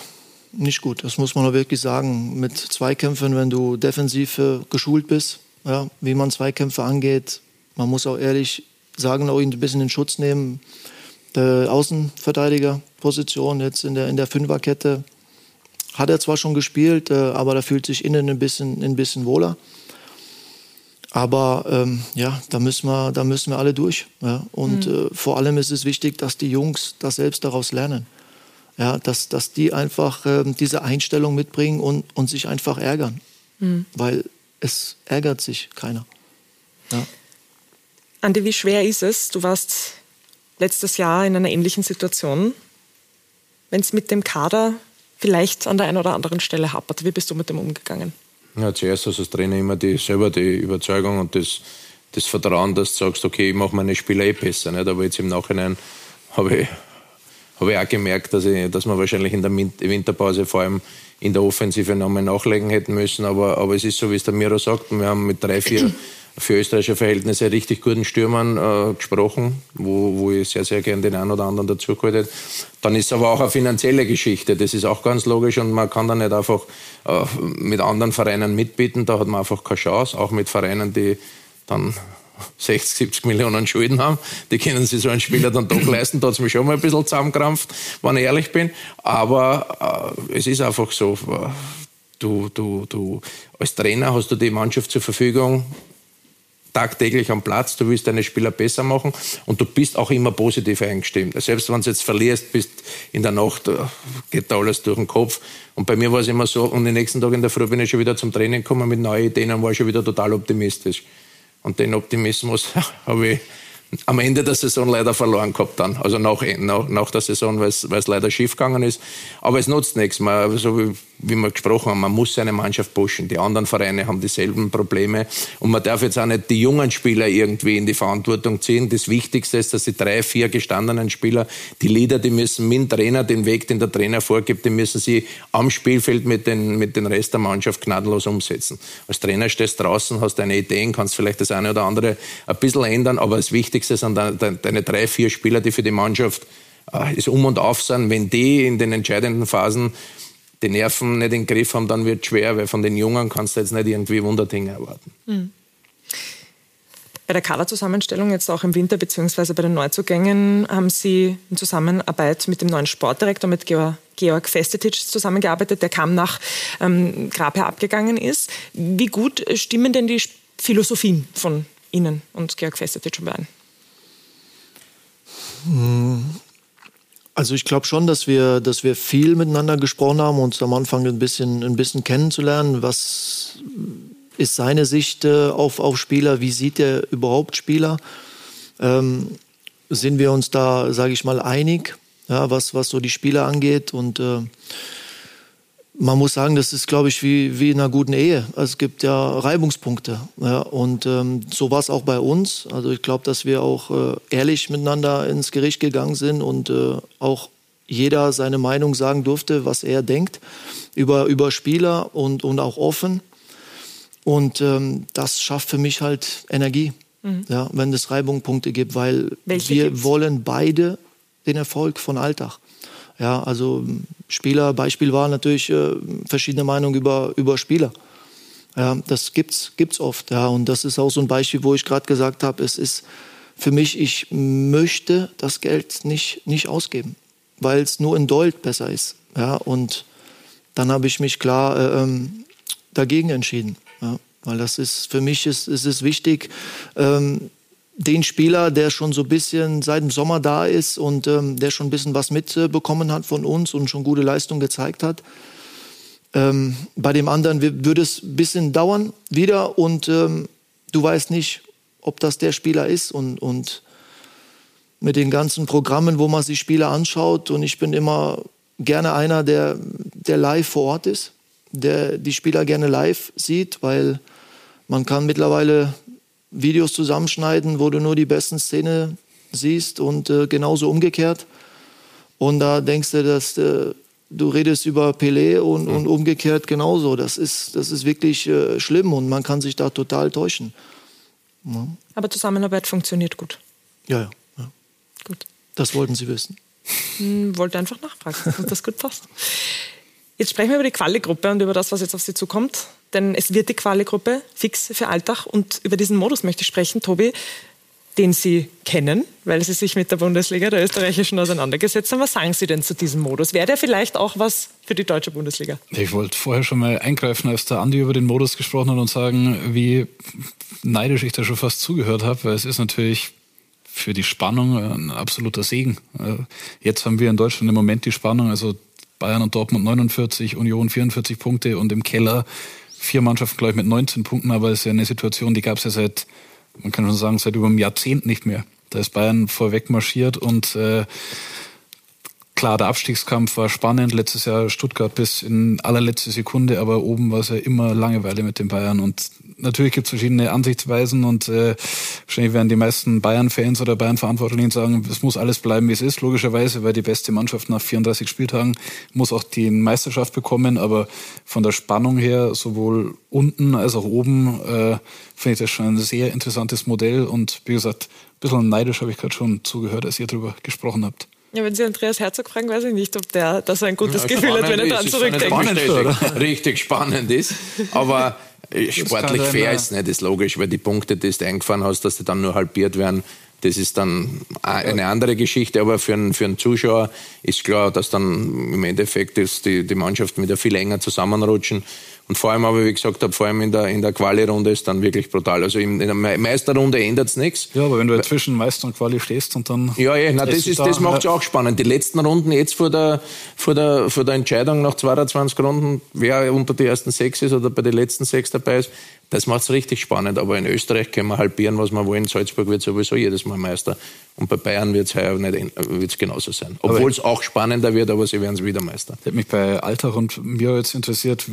Nicht gut. Das muss man auch wirklich sagen. Mit Zweikämpfen, wenn du defensiv äh, geschult bist, ja, wie man Zweikämpfe angeht, man muss auch ehrlich sagen, auch ihn ein bisschen in Schutz nehmen. Die Außenverteidigerposition jetzt in der, in der Fünferkette hat er zwar schon gespielt, äh, aber da fühlt sich innen ein bisschen, ein bisschen wohler. Aber ähm, ja, da müssen wir, da müssen wir alle durch. Ja? Und mhm. äh, vor allem ist es wichtig, dass die Jungs das selbst daraus lernen. Ja, dass, dass die einfach äh, diese Einstellung mitbringen und, und sich einfach ärgern. Mhm. Weil es ärgert sich keiner. Ja. Andi, wie schwer ist es? Du warst letztes Jahr in einer ähnlichen Situation. Wenn es mit dem Kader vielleicht an der einen oder anderen Stelle hapert, wie bist du mit dem umgegangen? Ja, zuerst hast du als Trainer immer die, selber die Überzeugung und das, das Vertrauen, dass du sagst, okay, ich mache meine Spieler eh besser. Nicht? Aber jetzt im Nachhinein habe ich, habe ich auch gemerkt, dass, ich, dass wir wahrscheinlich in der Winterpause vor allem in der Offensive nochmal nachlegen hätten müssen. Aber, aber es ist so, wie es der Miro sagt, wir haben mit drei, vier für österreichische Verhältnisse richtig guten Stürmern äh, gesprochen, wo, wo ich sehr, sehr gern den einen oder anderen dazugeholt hätte. Dann ist aber auch eine finanzielle Geschichte. Das ist auch ganz logisch und man kann da nicht einfach äh, mit anderen Vereinen mitbieten. Da hat man einfach keine Chance, auch mit Vereinen, die dann 60, 70 Millionen Schulden haben. Die können sich so einen Spieler dann doch leisten. Da hat es mich schon mal ein bisschen zusammengekrampft, wenn ich ehrlich bin. Aber äh, es ist einfach so, äh, du, du, du, als Trainer hast du die Mannschaft zur Verfügung tagtäglich am Platz, du willst deine Spieler besser machen und du bist auch immer positiv eingestimmt. Selbst wenn du jetzt verlierst, bist in der Nacht, äh, geht da alles durch den Kopf. Und bei mir war es immer so, und den nächsten Tag in der Früh bin ich schon wieder zum Training gekommen mit neuen Ideen und war schon wieder total optimistisch. Und den Optimismus habe ich am Ende der Saison leider verloren gehabt dann. Also nach, nach, nach der Saison, weil es leider schief gegangen ist. Aber es nutzt nichts. Man, so wie, wie wir gesprochen haben, man muss seine Mannschaft pushen. Die anderen Vereine haben dieselben Probleme. Und man darf jetzt auch nicht die jungen Spieler irgendwie in die Verantwortung ziehen. Das Wichtigste ist, dass die drei, vier gestandenen Spieler, die Leader, die müssen mit dem Trainer den Weg, den der Trainer vorgibt, den müssen sie am Spielfeld mit den, mit den Rest der Mannschaft gnadenlos umsetzen. Als Trainer stehst du draußen, hast deine Ideen, kannst vielleicht das eine oder andere ein bisschen ändern, aber das Wichtigste sind deine, drei, vier Spieler, die für die Mannschaft äh, ist um und auf sind. Wenn die in den entscheidenden Phasen die Nerven nicht in den Griff haben, dann wird es schwer, weil von den Jungen kannst du jetzt nicht irgendwie Wunderdinge erwarten. Mhm. Bei der Kaderzusammenstellung jetzt auch im Winter beziehungsweise bei den Neuzugängen haben Sie in Zusammenarbeit mit dem neuen Sportdirektor, mit Georg, Georg Festetic zusammengearbeitet, der kam nach ähm, Grabherr abgegangen ist. Wie gut stimmen denn die Philosophien von Ihnen und Georg Festetic überein? Hm, also ich glaube schon, dass wir, dass wir viel miteinander gesprochen haben, uns am Anfang ein bisschen, ein bisschen kennenzulernen. Was ist seine Sicht äh, auf, auf Spieler? Wie sieht er überhaupt Spieler? Ähm, sind wir uns da, sage ich mal, einig, ja, was, was so die Spieler angeht? Und äh, man muss sagen, das ist, glaube ich, wie, wie in einer guten Ehe. Es gibt ja Reibungspunkte. Ja, und ähm, so war es auch bei uns. Also ich glaube, dass wir auch äh, ehrlich miteinander ins Gericht gegangen sind und äh, auch jeder seine Meinung sagen durfte, was er denkt über, über Spieler und, und auch offen. Und ähm, das schafft für mich halt Energie, mhm. ja, wenn es Reibungspunkte gibt, weil Welche wir gibt's? wollen beide den Erfolg von Alltag. Ja, also Spieler, Beispiel war natürlich äh, verschiedene Meinungen über, über Spieler. Ja, das gibt's, gibt's oft. Ja, und das ist auch so ein Beispiel, wo ich gerade gesagt habe, es ist für mich, ich möchte das Geld nicht, nicht ausgeben, weil es nur in Dold besser ist. Ja, und dann habe ich mich klar äh, ähm, dagegen entschieden. Ja, weil das ist, für mich ist, ist es wichtig, ähm, den Spieler, der schon so ein bisschen seit dem Sommer da ist und ähm, der schon ein bisschen was mitbekommen hat von uns und schon gute Leistung gezeigt hat. Ähm, bei dem anderen würde es ein bisschen dauern wieder und ähm, du weißt nicht, ob das der Spieler ist und, und mit den ganzen Programmen, wo man sich Spieler anschaut und ich bin immer gerne einer, der, der live vor Ort ist, der die Spieler gerne live sieht, weil man kann mittlerweile Videos zusammenschneiden, wo du nur die besten Szenen siehst und äh, genauso umgekehrt. Und da denkst du, dass äh, du redest über Pelé und, mhm. und umgekehrt genauso. Das ist, das ist wirklich äh, schlimm und man kann sich da total täuschen. Ja. Aber Zusammenarbeit funktioniert gut. Ja, ja, ja. Gut. Das wollten Sie wissen. Hm, wollte einfach nachfragen, ob das gut passt. Jetzt sprechen wir über die Quali-Gruppe und über das, was jetzt auf Sie zukommt. Denn es wird die Quali-Gruppe fix für Alltag. Und über diesen Modus möchte ich sprechen, Tobi, den Sie kennen, weil Sie sich mit der Bundesliga der österreichischen auseinandergesetzt haben. Was sagen Sie denn zu diesem Modus? Wäre der vielleicht auch was für die deutsche Bundesliga? Ich wollte vorher schon mal eingreifen, als der Andi über den Modus gesprochen hat und sagen, wie neidisch ich da schon fast zugehört habe, weil es ist natürlich für die Spannung ein absoluter Segen. Äh, jetzt haben wir in Deutschland im Moment die Spannung, also Bayern und Dortmund 49, Union 44 Punkte und im Keller vier Mannschaften, glaube ich, mit 19 Punkten, aber es ist ja eine Situation, die gab es ja seit, man kann schon sagen, seit über einem Jahrzehnt nicht mehr. Da ist Bayern vorweg marschiert und äh, klar, der Abstiegskampf war spannend. Letztes Jahr Stuttgart bis in allerletzte Sekunde, aber oben war es ja immer Langeweile mit den Bayern. Und natürlich gibt es verschiedene Ansichtsweisen und äh, wahrscheinlich werden die meisten Bayern-Fans oder Bayern-Verantwortlichen sagen, es muss alles bleiben, wie es ist, logischerweise, weil die beste Mannschaft nach 34 Spieltagen muss auch die Meisterschaft bekommen. Aber von der Spannung her, sowohl unten als auch oben, äh, finde ich das schon ein sehr interessantes Modell. Und wie gesagt, ein bisschen neidisch habe ich gerade schon zugehört, als ihr darüber gesprochen habt. Ja, wenn Sie Andreas Herzog fragen, weiß ich nicht, ob der da so ein gutes ja, Gefühl hat, wenn er dran zurückdenkt. Spannend, richtig spannend ist. Aber sportlich fair ist nicht, ist logisch, weil die Punkte, die du eingefahren hast, dass die dann nur halbiert werden, das ist dann eine andere Geschichte, aber für einen, für einen Zuschauer ist klar, dass dann im Endeffekt die, die Mannschaften wieder viel enger zusammenrutschen. Und vor allem, aber wie gesagt habe, vor allem in der, in der Quali-Runde ist dann wirklich brutal. Also in, in der Meisterrunde ändert es nichts. Ja, aber wenn du zwischen Meister und Quali stehst und dann. Ja, ja, na, das, ist, da, das macht es ja. auch spannend. Die letzten Runden jetzt vor der, vor der, vor der Entscheidung nach 22 Runden, wer unter die ersten sechs ist oder bei den letzten sechs dabei ist, das macht es richtig spannend. Aber in Österreich können wir halbieren, was wir wollen. Salzburg wird sowieso jedes Mal Meister. Und bei Bayern wird es heuer nicht, wird's genauso sein. Obwohl es auch spannender wird, aber sie werden es wieder Meister. Ich hätte mich bei Alltag und mir jetzt interessiert,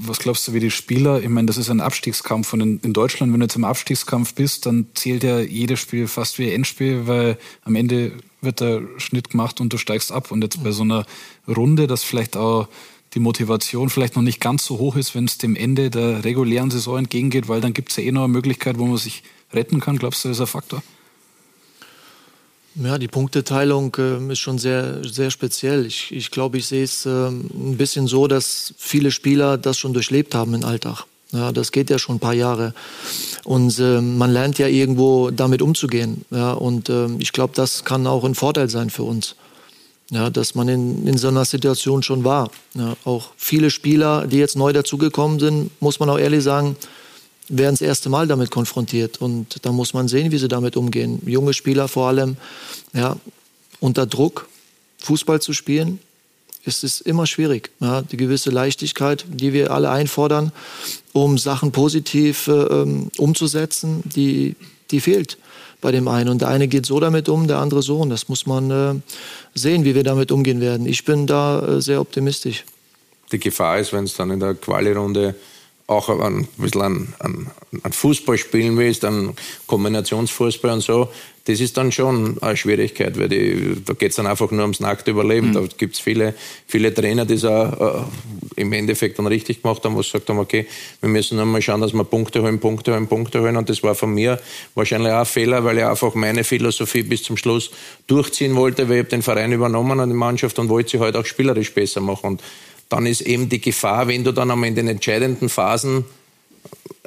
was glaubst du, wie die Spieler, ich meine, das ist ein Abstiegskampf und in, in Deutschland, wenn du jetzt im Abstiegskampf bist, dann zählt ja jedes Spiel fast wie Endspiel, weil am Ende wird der Schnitt gemacht und du steigst ab. Und jetzt bei so einer Runde, das vielleicht auch die Motivation vielleicht noch nicht ganz so hoch ist, wenn es dem Ende der regulären Saison entgegengeht, weil dann gibt es ja eh noch eine Möglichkeit, wo man sich retten kann. Glaubst du, das ist ein Faktor? Ja, die Punkteteilung äh, ist schon sehr, sehr speziell. Ich, ich glaube, ich sehe es äh, ein bisschen so, dass viele Spieler das schon durchlebt haben im Alltag. Ja, das geht ja schon ein paar Jahre. Und äh, man lernt ja irgendwo damit umzugehen. Ja, und äh, ich glaube, das kann auch ein Vorteil sein für uns ja, dass man in, in so einer Situation schon war. Ja, auch viele Spieler, die jetzt neu dazugekommen sind, muss man auch ehrlich sagen, werden das erste Mal damit konfrontiert. Und da muss man sehen, wie sie damit umgehen. Junge Spieler vor allem, ja, unter Druck Fußball zu spielen, ist es immer schwierig. Ja, die gewisse Leichtigkeit, die wir alle einfordern, um Sachen positiv äh, ähm, umzusetzen, die, die fehlt bei dem einen. Und der eine geht so damit um, der andere so. Und das muss man äh, sehen, wie wir damit umgehen werden. Ich bin da äh, sehr optimistisch. Die Gefahr ist, wenn es dann in der Quali-Runde auch ein bisschen an, an, an Fußball spielen willst, an Kombinationsfußball und so, das ist dann schon eine Schwierigkeit, weil die, da geht es dann einfach nur ums nackte Überleben. Mhm. Da gibt es viele, viele Trainer, die es auch äh, im Endeffekt dann richtig gemacht haben, wo sie gesagt haben, okay, wir müssen nur mal schauen, dass wir Punkte holen, Punkte holen, Punkte holen. Und das war von mir wahrscheinlich auch ein Fehler, weil ich einfach meine Philosophie bis zum Schluss durchziehen wollte, weil ich den Verein übernommen und die Mannschaft und wollte sie halt auch spielerisch besser machen. Und dann ist eben die Gefahr, wenn du dann einmal in den entscheidenden Phasen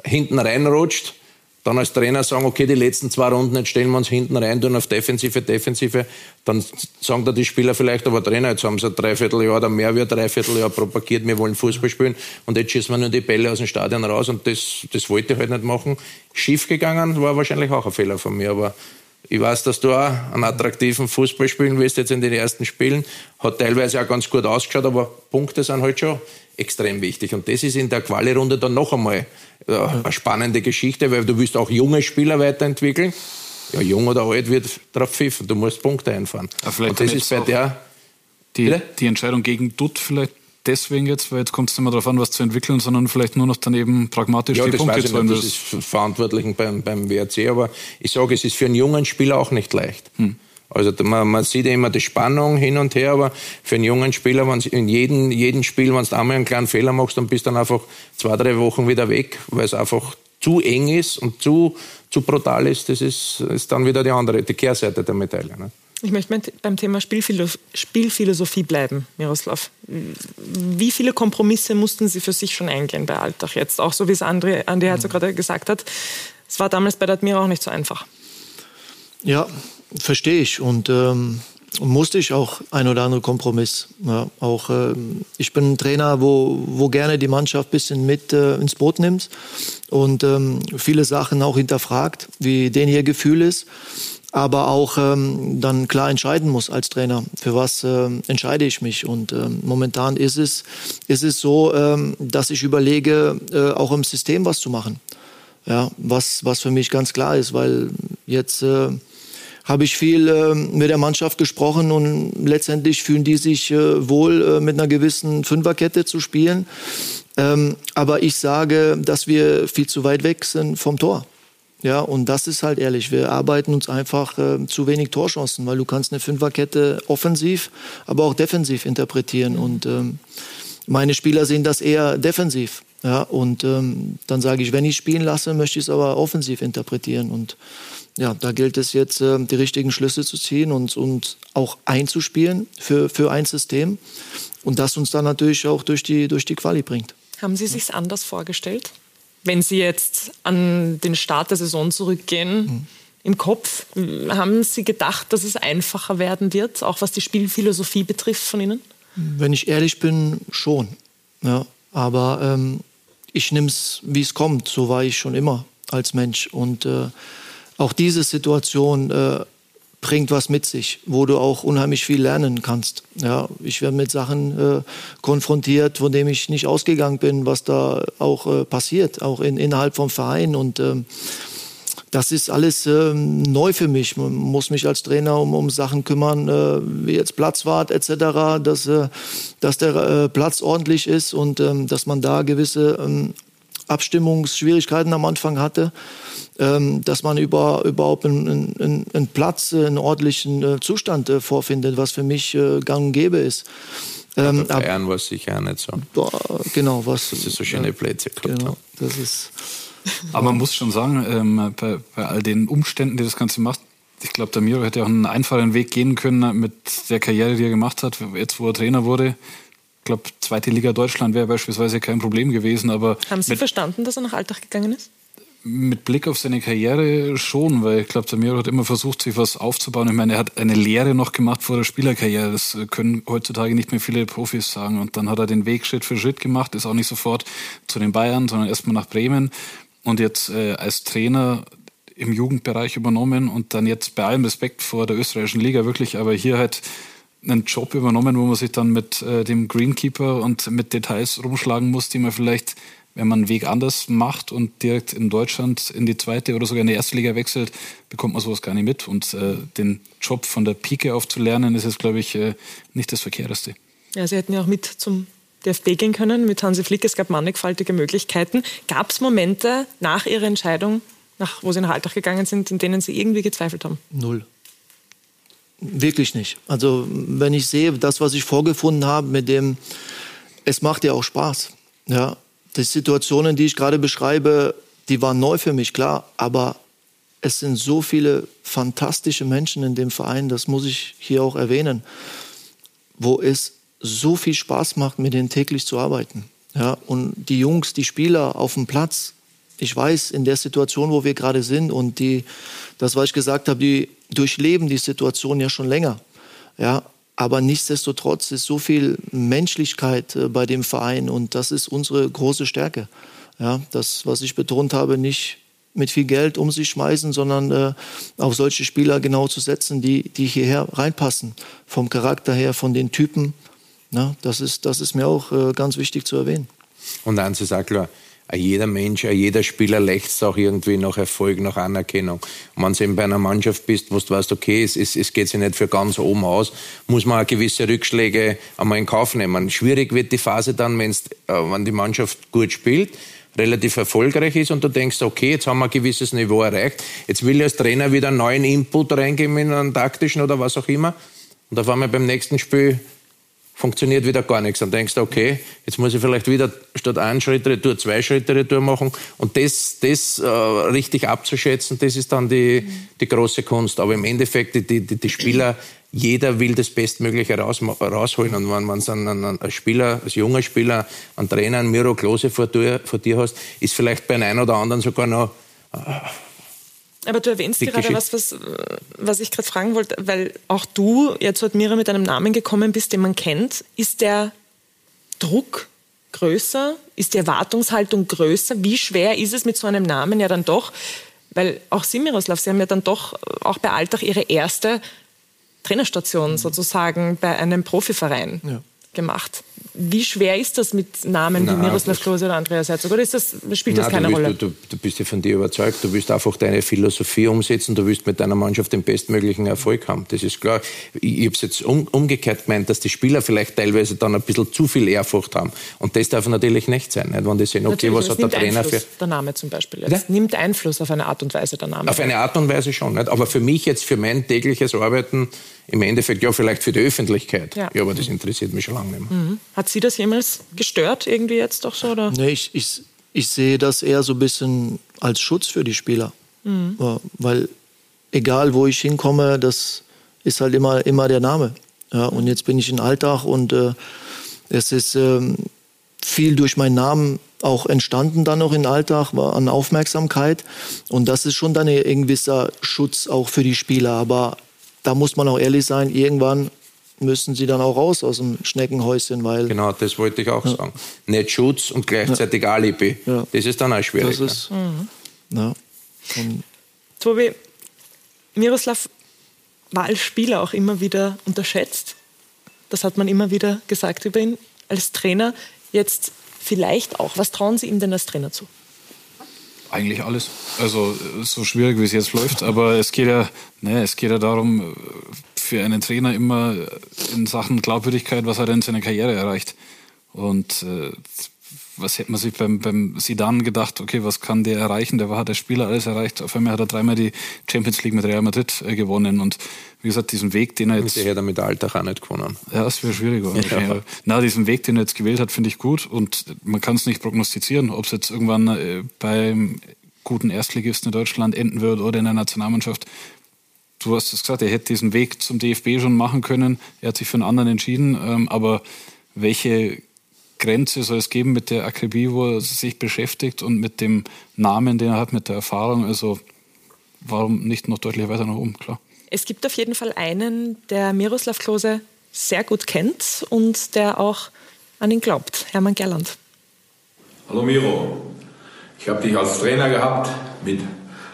hinten reinrutscht, dann als Trainer sagen, okay, die letzten zwei Runden, jetzt stellen wir uns hinten rein, tun auf Defensive, Defensive, dann sagen da die Spieler vielleicht, aber Trainer, jetzt haben sie ein Dreivierteljahr oder mehr wie ein Dreivierteljahr propagiert, wir wollen Fußball spielen und jetzt schießen wir nur die Bälle aus dem Stadion raus und das, das wollte ich halt nicht machen. Schief gegangen, war wahrscheinlich auch ein Fehler von mir, aber ich weiß, dass du auch einen attraktiven Fußball spielen willst jetzt in den ersten Spielen. Hat teilweise auch ganz gut ausgeschaut, aber Punkte sind halt schon extrem wichtig. Und das ist in der Quali-Runde dann noch einmal ja, eine spannende Geschichte, weil du willst auch junge Spieler weiterentwickeln. Ja, jung oder alt wird drauf pfiffen. Du musst Punkte einfahren. Und das ist bei der die, die Entscheidung gegen Dutt vielleicht deswegen jetzt, weil jetzt kommt es nicht mehr darauf an, was zu entwickeln, sondern vielleicht nur noch dann eben pragmatisch ja, die das Punkte weiß ich nicht, das ist Verantwortlichen beim, beim WRC, aber ich sage, es ist für einen jungen Spieler auch nicht leicht. Hm. Also man, man, sieht ja immer die Spannung hin und her, aber für einen jungen Spieler, wenn in jedem, jedem Spiel, wenn du einmal einen kleinen Fehler machst, dann bist du dann einfach zwei, drei Wochen wieder weg, weil es einfach zu eng ist und zu, zu brutal ist. Das ist, ist dann wieder die andere, die Kehrseite der Medaille. Ne? Ich möchte beim Thema Spielphilosophie bleiben, Miroslav. Wie viele Kompromisse mussten Sie für sich schon eingehen bei Alltag jetzt? Auch so wie es André, Andi Herzog gerade gesagt hat. Es war damals bei der Admira auch nicht so einfach. Ja, verstehe ich. Und ähm, musste ich auch ein oder andere Kompromiss. Ja, auch ähm, ich bin ein Trainer, wo, wo gerne die Mannschaft ein bisschen mit äh, ins Boot nimmt und ähm, viele Sachen auch hinterfragt, wie denen ihr Gefühl ist aber auch ähm, dann klar entscheiden muss als Trainer, für was ähm, entscheide ich mich. Und ähm, momentan ist es, ist es so, ähm, dass ich überlege, äh, auch im System was zu machen. Ja, was, was für mich ganz klar ist, weil jetzt äh, habe ich viel äh, mit der Mannschaft gesprochen und letztendlich fühlen die sich äh, wohl, äh, mit einer gewissen Fünferkette zu spielen. Ähm, aber ich sage, dass wir viel zu weit weg sind vom Tor. Ja, und das ist halt ehrlich. Wir arbeiten uns einfach äh, zu wenig Torchancen, weil du kannst eine Fünferkette offensiv, aber auch defensiv interpretieren. Und ähm, meine Spieler sehen das eher defensiv. Ja, und ähm, dann sage ich, wenn ich spielen lasse, möchte ich es aber offensiv interpretieren. Und ja, da gilt es jetzt, äh, die richtigen Schlüsse zu ziehen und, und auch einzuspielen für, für ein System. Und das uns dann natürlich auch durch die, durch die Quali bringt. Haben Sie sich anders vorgestellt? Wenn Sie jetzt an den Start der Saison zurückgehen, mhm. im Kopf, haben Sie gedacht, dass es einfacher werden wird, auch was die Spielphilosophie betrifft von Ihnen? Wenn ich ehrlich bin, schon. Ja, aber ähm, ich nehme es, wie es kommt. So war ich schon immer als Mensch. Und äh, auch diese Situation äh, bringt was mit sich, wo du auch unheimlich viel lernen kannst. Ja, ich werde mit Sachen äh, konfrontiert, von denen ich nicht ausgegangen bin, was da auch äh, passiert, auch in, innerhalb vom Verein. Und ähm, das ist alles äh, neu für mich. Man muss mich als Trainer um, um Sachen kümmern, äh, wie jetzt Platzwart etc., dass, äh, dass der äh, Platz ordentlich ist und ähm, dass man da gewisse ähm, Abstimmungsschwierigkeiten am Anfang hatte, ähm, dass man über, überhaupt einen, einen, einen Platz, einen ordentlichen äh, Zustand äh, vorfindet, was für mich äh, gang und gäbe ist. Ähm, bei Bayern war es sicher nicht so. Boah, genau, was. Dass sie so schöne Plätze gehabt genau, das ist. Aber man muss schon sagen, ähm, bei, bei all den Umständen, die das Ganze macht, ich glaube, der Miro hätte auch einen einfachen Weg gehen können mit der Karriere, die er gemacht hat, jetzt wo er Trainer wurde. Ich glaube, zweite Liga Deutschland wäre beispielsweise kein Problem gewesen. Aber Haben Sie verstanden, dass er nach Alltag gegangen ist? Mit Blick auf seine Karriere schon, weil ich glaube, der Miro hat immer versucht, sich was aufzubauen. Ich meine, er hat eine Lehre noch gemacht vor der Spielerkarriere. Das können heutzutage nicht mehr viele Profis sagen. Und dann hat er den Weg Schritt für Schritt gemacht, ist auch nicht sofort zu den Bayern, sondern erstmal nach Bremen und jetzt äh, als Trainer im Jugendbereich übernommen und dann jetzt bei allem Respekt vor der österreichischen Liga wirklich, aber hier halt einen Job übernommen, wo man sich dann mit äh, dem Greenkeeper und mit Details rumschlagen muss, die man vielleicht, wenn man einen Weg anders macht und direkt in Deutschland in die zweite oder sogar in die erste Liga wechselt, bekommt man sowas gar nicht mit. Und äh, den Job von der Pike auf zu lernen, ist jetzt, glaube ich, äh, nicht das Verkehrteste. Ja, Sie hätten ja auch mit zum DFB gehen können mit Hansi Flick. Es gab mannigfaltige Möglichkeiten. Gab es Momente nach Ihrer Entscheidung, nach, wo Sie nach Alltag gegangen sind, in denen Sie irgendwie gezweifelt haben? Null. Wirklich nicht. Also wenn ich sehe, das, was ich vorgefunden habe, mit dem, es macht ja auch Spaß. Ja, die Situationen, die ich gerade beschreibe, die waren neu für mich, klar, aber es sind so viele fantastische Menschen in dem Verein, das muss ich hier auch erwähnen, wo es so viel Spaß macht, mit denen täglich zu arbeiten. Ja, und die Jungs, die Spieler auf dem Platz, ich weiß, in der Situation, wo wir gerade sind und die, das, was ich gesagt habe, die durchleben die Situation ja schon länger. Ja, aber nichtsdestotrotz ist so viel Menschlichkeit äh, bei dem Verein und das ist unsere große Stärke. Ja, das, was ich betont habe, nicht mit viel Geld um sich schmeißen, sondern äh, auf solche Spieler genau zu setzen, die, die hierher reinpassen. Vom Charakter her, von den Typen. Na, das, ist, das ist mir auch äh, ganz wichtig zu erwähnen. Und auch klar, jeder Mensch, jeder Spieler lechzt auch irgendwie nach Erfolg, nach Anerkennung. Und wenn du eben bei einer Mannschaft bist, wo du weißt, okay, es, es, es geht sich nicht für ganz oben aus, muss man auch gewisse Rückschläge einmal in Kauf nehmen. Schwierig wird die Phase dann, wenn's, äh, wenn die Mannschaft gut spielt relativ erfolgreich ist und du denkst, okay, jetzt haben wir ein gewisses Niveau erreicht, jetzt will ich als Trainer wieder einen neuen Input reingeben in einen taktischen oder was auch immer und auf einmal beim nächsten Spiel funktioniert wieder gar nichts. Dann denkst du, okay, jetzt muss ich vielleicht wieder statt einen Schritt Retour zwei Schritte Retour machen. Und das, das äh, richtig abzuschätzen, das ist dann die, die große Kunst. Aber im Endeffekt, die, die, die Spieler, jeder will das Bestmögliche raus, rausholen. Und wenn man dann einen, einen Spieler, als junger Spieler, einen Trainer, einen Miro Klose vor dir, vor dir hast, ist vielleicht bei einem oder anderen sogar noch äh, aber du erwähnst gerade was, was, was ich gerade fragen wollte, weil auch du jetzt zu Admira mit einem Namen gekommen bist, den man kennt. Ist der Druck größer? Ist die Erwartungshaltung größer? Wie schwer ist es mit so einem Namen ja dann doch? Weil auch Sie, Miroslav, Sie haben ja dann doch auch bei Alltag Ihre erste Trainerstation sozusagen bei einem Profiverein ja. gemacht. Wie schwer ist das mit Namen Nein, wie Miroslav Klose oder Andreas Herzog? Oder ist das, spielt Nein, das keine du Rolle? Du, du, bist ja von dir überzeugt. Du willst einfach deine Philosophie umsetzen. Du willst mit deiner Mannschaft den bestmöglichen Erfolg haben. Das ist klar. Ich, ich habe es jetzt um, umgekehrt gemeint, dass die Spieler vielleicht teilweise dann ein bisschen zu viel Ehrfurcht haben. Und das darf natürlich nicht sein. Nicht? Wenn die sehen, okay, natürlich, was hat der Trainer Einfluss, für... Der Name zum Beispiel jetzt. Ja? Nimmt Einfluss auf eine Art und Weise der Name. Auf eine Art und Weise schon. Nicht? Aber für mich jetzt, für mein tägliches Arbeiten im Endeffekt ja vielleicht für die Öffentlichkeit. Ja, ja aber das interessiert mich schon lange nicht mehr. Mhm. Hat Sie das jemals gestört irgendwie jetzt doch so? Oder? Nee, ich, ich, ich sehe das eher so ein bisschen als Schutz für die Spieler. Mhm. Weil egal wo ich hinkomme, das ist halt immer, immer der Name. Ja, und jetzt bin ich in Alltag und äh, es ist ähm, viel durch meinen Namen auch entstanden dann noch in Alltag, war an Aufmerksamkeit. Und das ist schon dann ein gewisser Schutz auch für die Spieler. Aber da muss man auch ehrlich sein, irgendwann müssen sie dann auch raus aus dem Schneckenhäuschen, weil... Genau, das wollte ich auch ja. sagen. Nicht Schutz und gleichzeitig ja. Alibi. Ja. Das ist dann auch schwierig. Das ist, mhm. ja. Tobi, Miroslav war als Spieler auch immer wieder unterschätzt. Das hat man immer wieder gesagt über ihn. Als Trainer jetzt vielleicht auch. Was trauen Sie ihm denn als Trainer zu? Eigentlich alles. Also so schwierig, wie es jetzt läuft. Aber es geht ja, ne, es geht ja darum, für einen Trainer immer in Sachen Glaubwürdigkeit, was hat er in seiner Karriere erreicht. Und äh, was hätte man sich beim, beim Sidan gedacht, okay, was kann der erreichen? Der hat der Spieler alles erreicht. Auf einmal hat er dreimal die Champions League mit Real Madrid äh, gewonnen. Und wie gesagt, diesen Weg, den er jetzt. Der hätte mit der Alltag auch nicht gewonnen. Ja, das wäre schwieriger. Ja. Na, diesen Weg, den er jetzt gewählt hat, finde ich gut. Und man kann es nicht prognostizieren, ob es jetzt irgendwann äh, beim guten Erstligisten in Deutschland enden wird oder in der Nationalmannschaft. Du hast es gesagt, er hätte diesen Weg zum DFB schon machen können. Er hat sich für einen anderen entschieden. Ähm, aber welche Grenze soll es geben mit der Akribie, wo er sich beschäftigt und mit dem Namen, den er hat, mit der Erfahrung? Also warum nicht noch deutlich weiter nach oben, klar. Es gibt auf jeden Fall einen, der Miroslav Klose sehr gut kennt und der auch an ihn glaubt, Hermann Gerland. Hallo Miro, ich habe dich als Trainer gehabt mit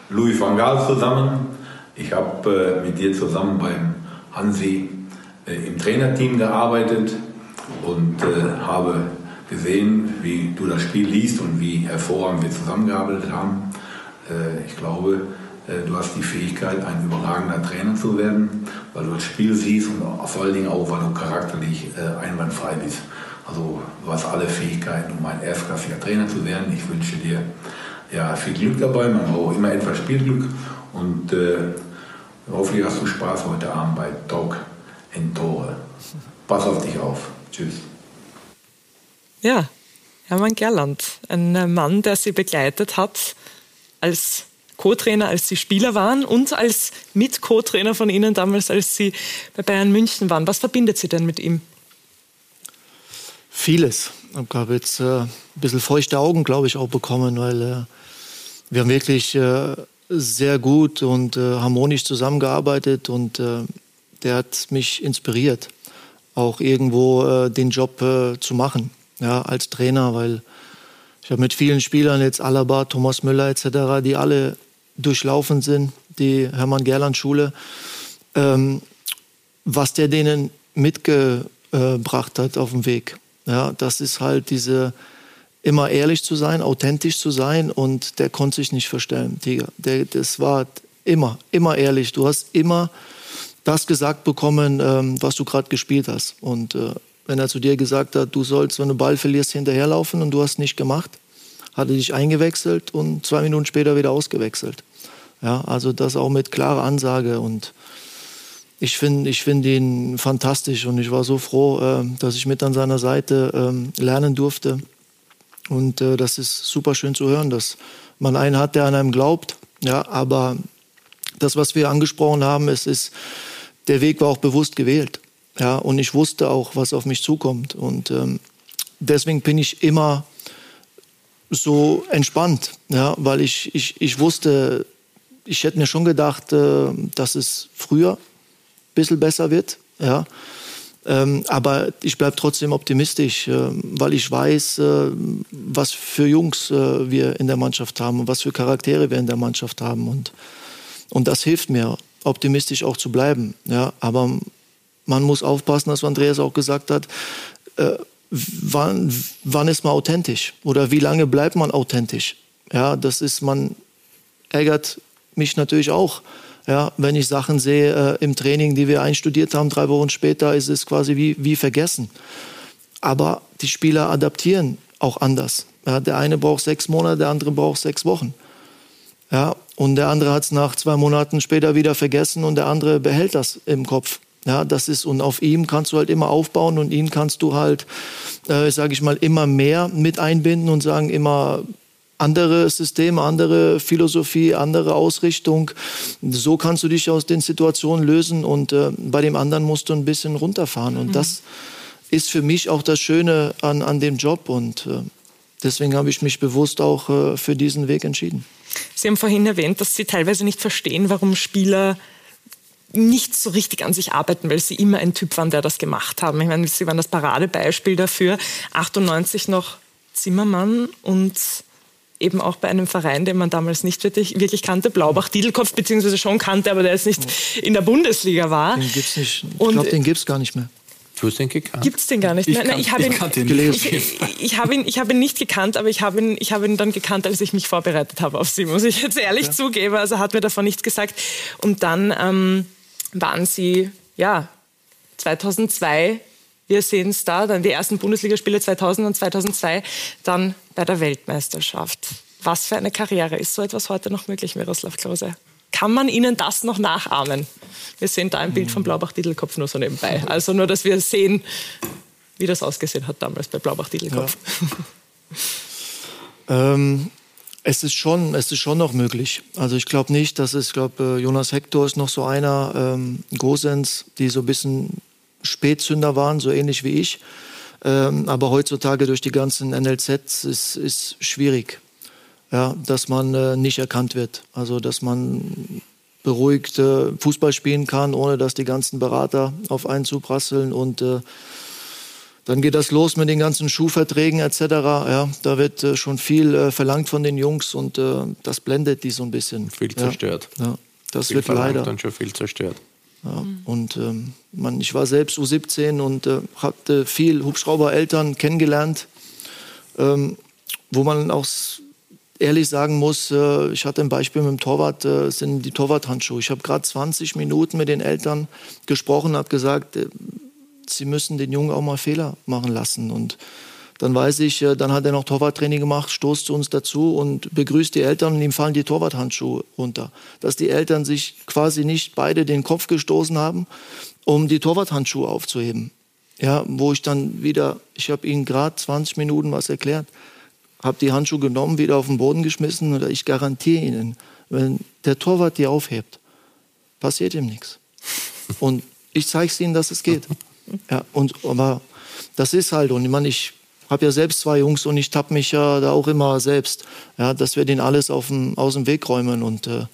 Louis van Gaal zusammen. Ich habe äh, mit dir zusammen beim Hansi äh, im Trainerteam gearbeitet und äh, habe gesehen, wie du das Spiel liest und wie hervorragend wir zusammengearbeitet haben. Äh, ich glaube, äh, du hast die Fähigkeit, ein überragender Trainer zu werden, weil du das Spiel siehst und vor allen Dingen auch, weil du charakterlich äh, einwandfrei bist. Also du hast alle Fähigkeiten, um ein erstklassiger Trainer zu werden. Ich wünsche dir ja, viel Glück dabei. Man braucht immer etwas Spielglück und äh, hoffentlich hast du Spaß heute Abend bei Talk in Tore. Pass auf dich auf. Tschüss. Ja, Hermann Gerland, ein Mann, der sie begleitet hat als Co-Trainer, als sie Spieler waren und als Mit-Co-Trainer von Ihnen damals, als Sie bei Bayern München waren. Was verbindet Sie denn mit ihm? Vieles. Ich habe jetzt äh, ein bisschen feuchte Augen, glaube ich, auch bekommen, weil äh, wir haben wirklich äh, sehr gut und äh, harmonisch zusammengearbeitet und äh, der hat mich inspiriert, auch irgendwo äh, den Job äh, zu machen, ja, als Trainer, weil ich habe mit vielen Spielern jetzt Alaba, Thomas Müller etc., die alle durchlaufen sind, die Hermann Gerland Schule, ähm, was der denen mitgebracht hat auf dem Weg. Ja, das ist halt diese immer ehrlich zu sein, authentisch zu sein und der konnte sich nicht verstellen, Tiger. Der, das war immer, immer ehrlich. Du hast immer das gesagt bekommen, ähm, was du gerade gespielt hast. Und äh, wenn er zu dir gesagt hat, du sollst, wenn du Ball verlierst, hinterherlaufen und du hast nicht gemacht, hat er dich eingewechselt und zwei Minuten später wieder ausgewechselt. Ja, also das auch mit klarer Ansage und ich finde ich find ihn fantastisch und ich war so froh, äh, dass ich mit an seiner Seite äh, lernen durfte. Und äh, das ist super schön zu hören, dass man einen hat, der an einem glaubt. Ja, aber das, was wir angesprochen haben, es ist, der Weg war auch bewusst gewählt. Ja, und ich wusste auch, was auf mich zukommt. Und ähm, deswegen bin ich immer so entspannt, ja, weil ich, ich, ich wusste, ich hätte mir schon gedacht, äh, dass es früher ein bisschen besser wird. Ja. Ähm, aber ich bleibe trotzdem optimistisch, äh, weil ich weiß, äh, was für Jungs äh, wir in der Mannschaft haben und was für Charaktere wir in der Mannschaft haben. Und, und das hilft mir, optimistisch auch zu bleiben. Ja, aber man muss aufpassen, was Andreas auch gesagt hat. Äh, wann, wann ist man authentisch? Oder wie lange bleibt man authentisch? Ja, das ist, man ärgert mich natürlich auch ja, wenn ich Sachen sehe äh, im Training, die wir einstudiert haben, drei Wochen später ist es quasi wie, wie vergessen. Aber die Spieler adaptieren auch anders. Ja, der eine braucht sechs Monate, der andere braucht sechs Wochen. Ja, und der andere hat es nach zwei Monaten später wieder vergessen und der andere behält das im Kopf. Ja, das ist, und auf ihm kannst du halt immer aufbauen und ihn kannst du halt, äh, sage ich mal, immer mehr mit einbinden und sagen, immer andere Systeme, andere Philosophie, andere Ausrichtung. So kannst du dich aus den Situationen lösen und äh, bei dem anderen musst du ein bisschen runterfahren. Und mhm. das ist für mich auch das Schöne an, an dem Job und äh, deswegen habe ich mich bewusst auch äh, für diesen Weg entschieden. Sie haben vorhin erwähnt, dass Sie teilweise nicht verstehen, warum Spieler nicht so richtig an sich arbeiten, weil sie immer ein Typ waren, der das gemacht haben. Ich meine, sie waren das Paradebeispiel dafür. 98 noch Zimmermann und eben auch bei einem Verein, den man damals nicht wirklich, wirklich kannte, Blaubach-Diedelkopf, beziehungsweise schon kannte, aber der jetzt nicht in der Bundesliga war. Den gibt's nicht. Ich glaube, den gibt es gar nicht mehr. Du hast den gekannt? Gibt es den gar nicht mehr? Ich, Nein, ich habe ihn, ihn, ich, ich hab ihn, ich hab ihn nicht gekannt, aber ich habe ihn, ich hab ihn dann gekannt, als ich mich vorbereitet habe auf sie, muss ich jetzt ehrlich ja. zugeben. Also er hat mir davon nichts gesagt. Und dann ähm, waren sie, ja, 2002 wir sehen es da, dann die ersten Bundesligaspiele 2000 und 2002, dann bei der Weltmeisterschaft. Was für eine Karriere. Ist so etwas heute noch möglich, Miroslav Klose? Kann man Ihnen das noch nachahmen? Wir sehen da ein Bild von Blaubach-Diedelkopf nur so nebenbei. Also nur, dass wir sehen, wie das ausgesehen hat damals bei Blaubach-Diedelkopf. Ja. ähm, es ist schon, es ist schon noch möglich. Also ich glaube nicht, dass es, ich glaube, äh, Jonas Hector ist noch so einer, ähm, Gosens, die so ein bisschen Spätzünder waren, so ähnlich wie ich. Ähm, aber heutzutage durch die ganzen NLZs ist, ist schwierig, ja, dass man äh, nicht erkannt wird. Also dass man beruhigt äh, Fußball spielen kann, ohne dass die ganzen Berater auf einen zuprasseln und äh, dann geht das los mit den ganzen Schuhverträgen etc. Ja, da wird äh, schon viel äh, verlangt von den Jungs und äh, das blendet die so ein bisschen. Viel zerstört. Ja, das viel wird leider. dann schon viel zerstört. Ja, mhm. Und ähm, man, ich war selbst U17 und äh, hatte viel Hubschraubereltern kennengelernt, ähm, wo man auch ehrlich sagen muss, äh, ich hatte ein Beispiel mit dem Torwart, äh, sind die Torwarthandschuhe. Ich habe gerade 20 Minuten mit den Eltern gesprochen, habe gesagt, sie müssen den Jungen auch mal Fehler machen lassen. Und dann weiß ich, äh, dann hat er noch Torwarttraining gemacht, stoßt zu uns dazu und begrüßt die Eltern und ihm fallen die Torwarthandschuhe runter. Dass die Eltern sich quasi nicht beide den Kopf gestoßen haben, um die Torwarthandschuhe aufzuheben. Ja, wo ich dann wieder, ich habe ihnen gerade 20 Minuten was erklärt, habe die Handschuhe genommen, wieder auf den Boden geschmissen und ich garantiere Ihnen, wenn der Torwart die aufhebt, passiert ihm nichts. Und ich zeige es Ihnen, dass es geht. Ja, und aber das ist halt, und ich meine, ich habe ja selbst zwei Jungs und ich tapp mich ja da auch immer selbst, ja, dass wir den alles auf dem, aus dem Weg räumen und äh,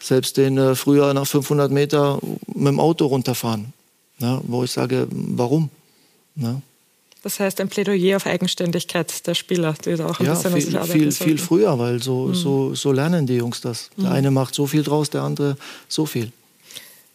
selbst den äh, früher nach 500 Meter mit dem Auto runterfahren, ja, wo ich sage, warum? Ja. Das heißt, ein Plädoyer auf Eigenständigkeit der Spieler, die da auch ein ja, bisschen viel, sich arbeiten viel, sollten. viel früher, weil so, Mhm. so, so lernen die Jungs das. Der Mhm. eine macht so viel draus, der andere so viel.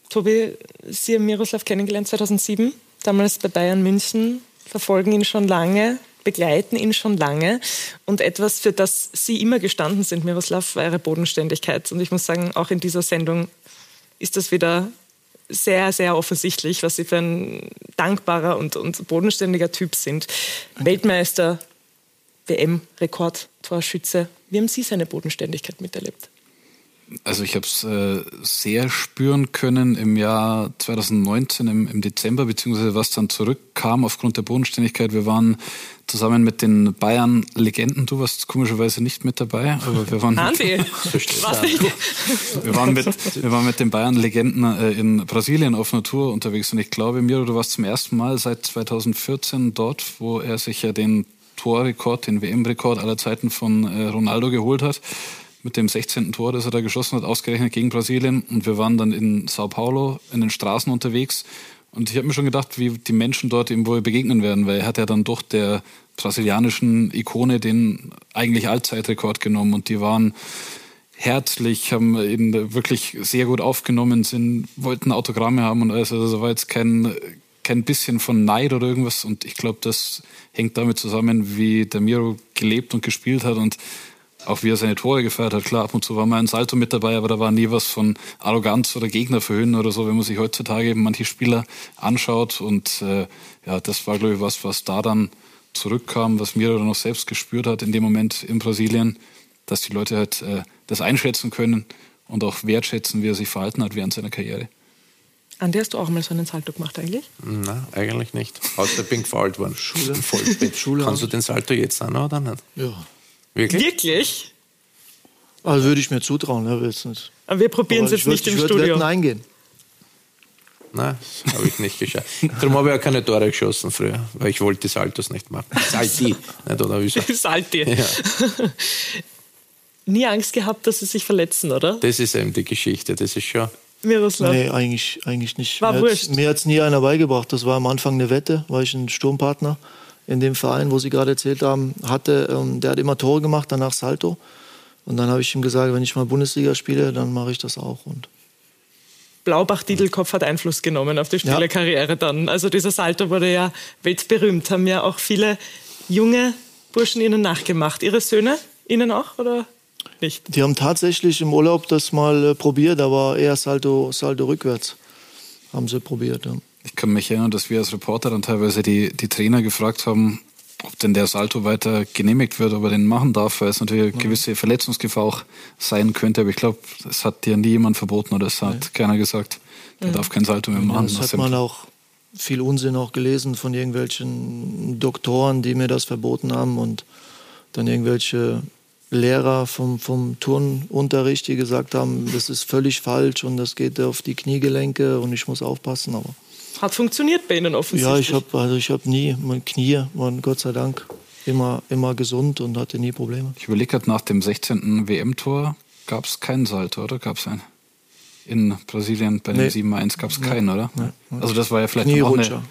Tobi, Sie haben Miroslav kennengelernt 2007, damals bei Bayern München, verfolgen ihn schon lange, begleiten ihn schon lange. Und etwas, für das Sie immer gestanden sind, Miroslav, war Ihre Bodenständigkeit. Und ich muss sagen, auch in dieser Sendung ist das wieder sehr, sehr offensichtlich, was Sie für ein dankbarer und, und bodenständiger Typ sind. Weltmeister, WM-Rekordtorschütze. Wie haben Sie seine Bodenständigkeit miterlebt? Also ich habe es äh, sehr spüren können im Jahr 2019 im, im Dezember, beziehungsweise was dann zurückkam aufgrund der Bodenständigkeit. Wir waren zusammen mit den Bayern-Legenden, du warst komischerweise nicht mit dabei, aber wir waren, Andi, mit, wir waren, mit, wir waren mit den Bayern-Legenden äh, in Brasilien auf Natur unterwegs. Und ich glaube, Miro, du warst zum ersten Mal seit 2014 dort, wo er sich ja den Torrekord, den WM-Rekord aller Zeiten von äh, Ronaldo geholt hat mit dem 16. Tor, das er da geschossen hat, ausgerechnet gegen Brasilien. Und wir waren dann in Sao Paulo in den Straßen unterwegs. Und ich habe mir schon gedacht, wie die Menschen dort ihm wohl begegnen werden, weil er hat ja dann doch der brasilianischen Ikone den eigentlich Allzeitrekord genommen. Und die waren herzlich, haben ihn wirklich sehr gut aufgenommen, sind, wollten Autogramme haben und alles. Also war jetzt kein, kein bisschen von Neid oder irgendwas. Und ich glaube, das hängt damit zusammen, wie der Miro gelebt und gespielt hat und auch wie er seine Tore gefeiert hat. Klar, ab und zu war mal ein Salto mit dabei, aber da war nie was von Arroganz oder Gegnerverhöhnen oder so, wenn man sich heutzutage eben manche Spieler anschaut. Und äh, ja, das war, glaube ich, was, was da dann zurückkam, was Miro dann noch selbst gespürt hat in dem Moment in Brasilien, dass die Leute halt äh, das einschätzen können und auch wertschätzen, wie er sich verhalten hat während seiner Karriere. Andi, hast du auch mal so einen Salto gemacht eigentlich? Nein, eigentlich nicht. Außer bin gefault worden. Schule. Voll. Schule Kannst du auch. den Salto jetzt auch noch oder nicht? Ja. Wirklich? Wirklich? Also würde ich mir zutrauen, ja, jetzt nicht. Aber wir probieren es jetzt würd- nicht im ich Studio. Wetten eingehen. Nein, das habe ich nicht geschafft. Darum habe ich auch keine Tore geschossen früher, weil ich wollte die Saltos nicht machen. Salti, nicht oder wie so. Salti. Ja. Nie Angst gehabt, dass sie sich verletzen, oder? Das ist eben die Geschichte, das ist schon. Miroslav. Nee, eigentlich, eigentlich nicht. War mir wurscht. hat's- Mir hat es nie einer beigebracht. Das war am Anfang eine Wette, weil ich einen Sturmpartner in dem Verein, wo Sie gerade erzählt haben, hatte. Ähm, der hat immer Tore gemacht, danach Salto. Und dann habe ich ihm gesagt, wenn ich mal Bundesliga spiele, dann mache ich das auch. Und Blaubach-Diedelkopf hat Einfluss genommen auf die Spielerkarriere dann. Also dieser Salto wurde ja weltberühmt, haben ja auch viele junge Burschen ihnen nachgemacht. Ihre Söhne ihnen auch oder nicht? die haben tatsächlich im Urlaub das mal äh, probiert, aber eher Salto, Salto rückwärts haben sie probiert. Ja. Ich kann mich erinnern, dass wir als Reporter dann teilweise die, die Trainer gefragt haben, ob denn der Salto weiter genehmigt wird, ob er den machen darf, weil es natürlich eine gewisse Verletzungsgefahr auch sein könnte. Aber ich glaube, es hat dir nie jemand verboten oder es hat keiner gesagt, der Ja. darf kein Salto mehr machen. das nach hat man auch viel Unsinn auch gelesen von irgendwelchen Doktoren, die mir das verboten haben und dann irgendwelche Lehrer vom, vom Turnunterricht, die gesagt haben, das ist völlig falsch und das geht auf die Kniegelenke und ich muss aufpassen. Aber Hat funktioniert bei Ihnen offensichtlich. ja, ich habe also ich habe nie, meine Knie waren Gott sei Dank immer, immer gesund und hatte nie Probleme. Ich überlege gerade, nach dem 16. WM-Tor gab es keinen Salto, oder? Gab es einen? In Brasilien bei dem Nee. 7-1 gab es Nee. keinen, oder? Nee. Also das war ja vielleicht auch Knierutscher. eine,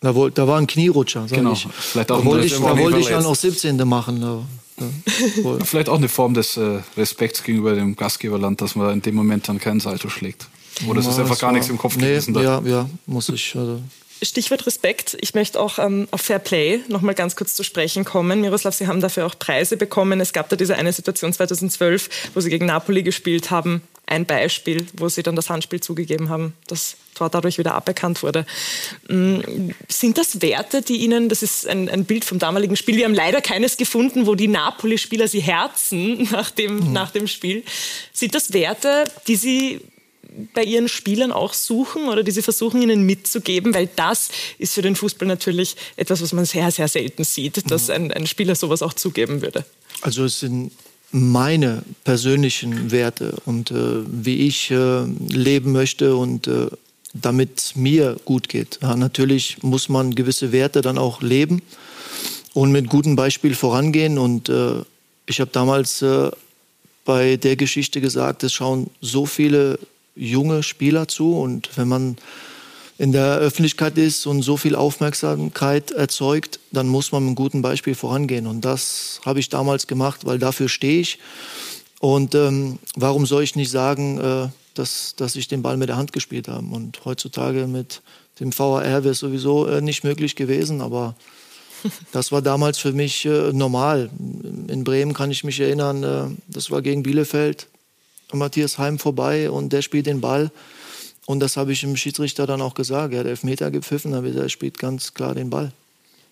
Da, woll- da war ein Knierutscher, sag Genau. ich. Vielleicht auch da ein wollte ich, da wo wollte ich dann auch 17. machen. Aber, ja. vielleicht auch eine Form des äh, Respekts gegenüber dem Gastgeberland, dass man in dem Moment dann keinen Salto schlägt. Oder es ist einfach gar war- nichts im Kopf nee, gewesen. Da. Ja, ja, muss ich. Also, Stichwort Respekt. Ich möchte auch ähm, auf Fair Play noch mal ganz kurz zu sprechen kommen. Miroslav, Sie haben dafür auch Preise bekommen. Es gab da diese eine Situation 2012, wo Sie gegen Napoli gespielt haben. Ein Beispiel, wo Sie dann das Handspiel zugegeben haben, das Tor dadurch wieder aberkannt wurde. Mm, Sind das Werte, die Ihnen, das ist ein, ein Bild vom damaligen Spiel, wir haben leider keines gefunden, wo die Napoli-Spieler Sie herzen nach dem, nach dem Spiel. Sind das Werte, die Sie bei ihren Spielern auch suchen oder die sie versuchen ihnen mitzugeben, weil das ist für den Fußball natürlich etwas, was man sehr, sehr selten sieht, dass ein, ein Spieler sowas auch zugeben würde. also es sind meine persönlichen Werte und äh, wie ich äh, leben möchte und äh, damit mir gut geht. Ja, natürlich muss man gewisse Werte dann auch leben. und mit gutem Beispiel vorangehen. Und äh, ich habe damals äh, bei der Geschichte gesagt, es schauen so viele junge Spieler zu und wenn man in der Öffentlichkeit ist und so viel Aufmerksamkeit erzeugt, dann muss man mit einem guten Beispiel vorangehen. Und das habe ich damals gemacht, weil dafür stehe ich. Und ähm, warum soll ich nicht sagen, äh, dass, dass ich den Ball mit der Hand gespielt habe? Und heutzutage mit dem VAR wäre es sowieso äh, nicht möglich gewesen, aber das war damals für mich äh, normal. In Bremen kann ich mich erinnern, äh, das war gegen Bielefeld, Matthias Heim vorbei und der spielt den Ball. Und das habe ich dem Schiedsrichter dann auch gesagt. Er hat Elfmeter gepfiffen, aber er spielt ganz klar den Ball.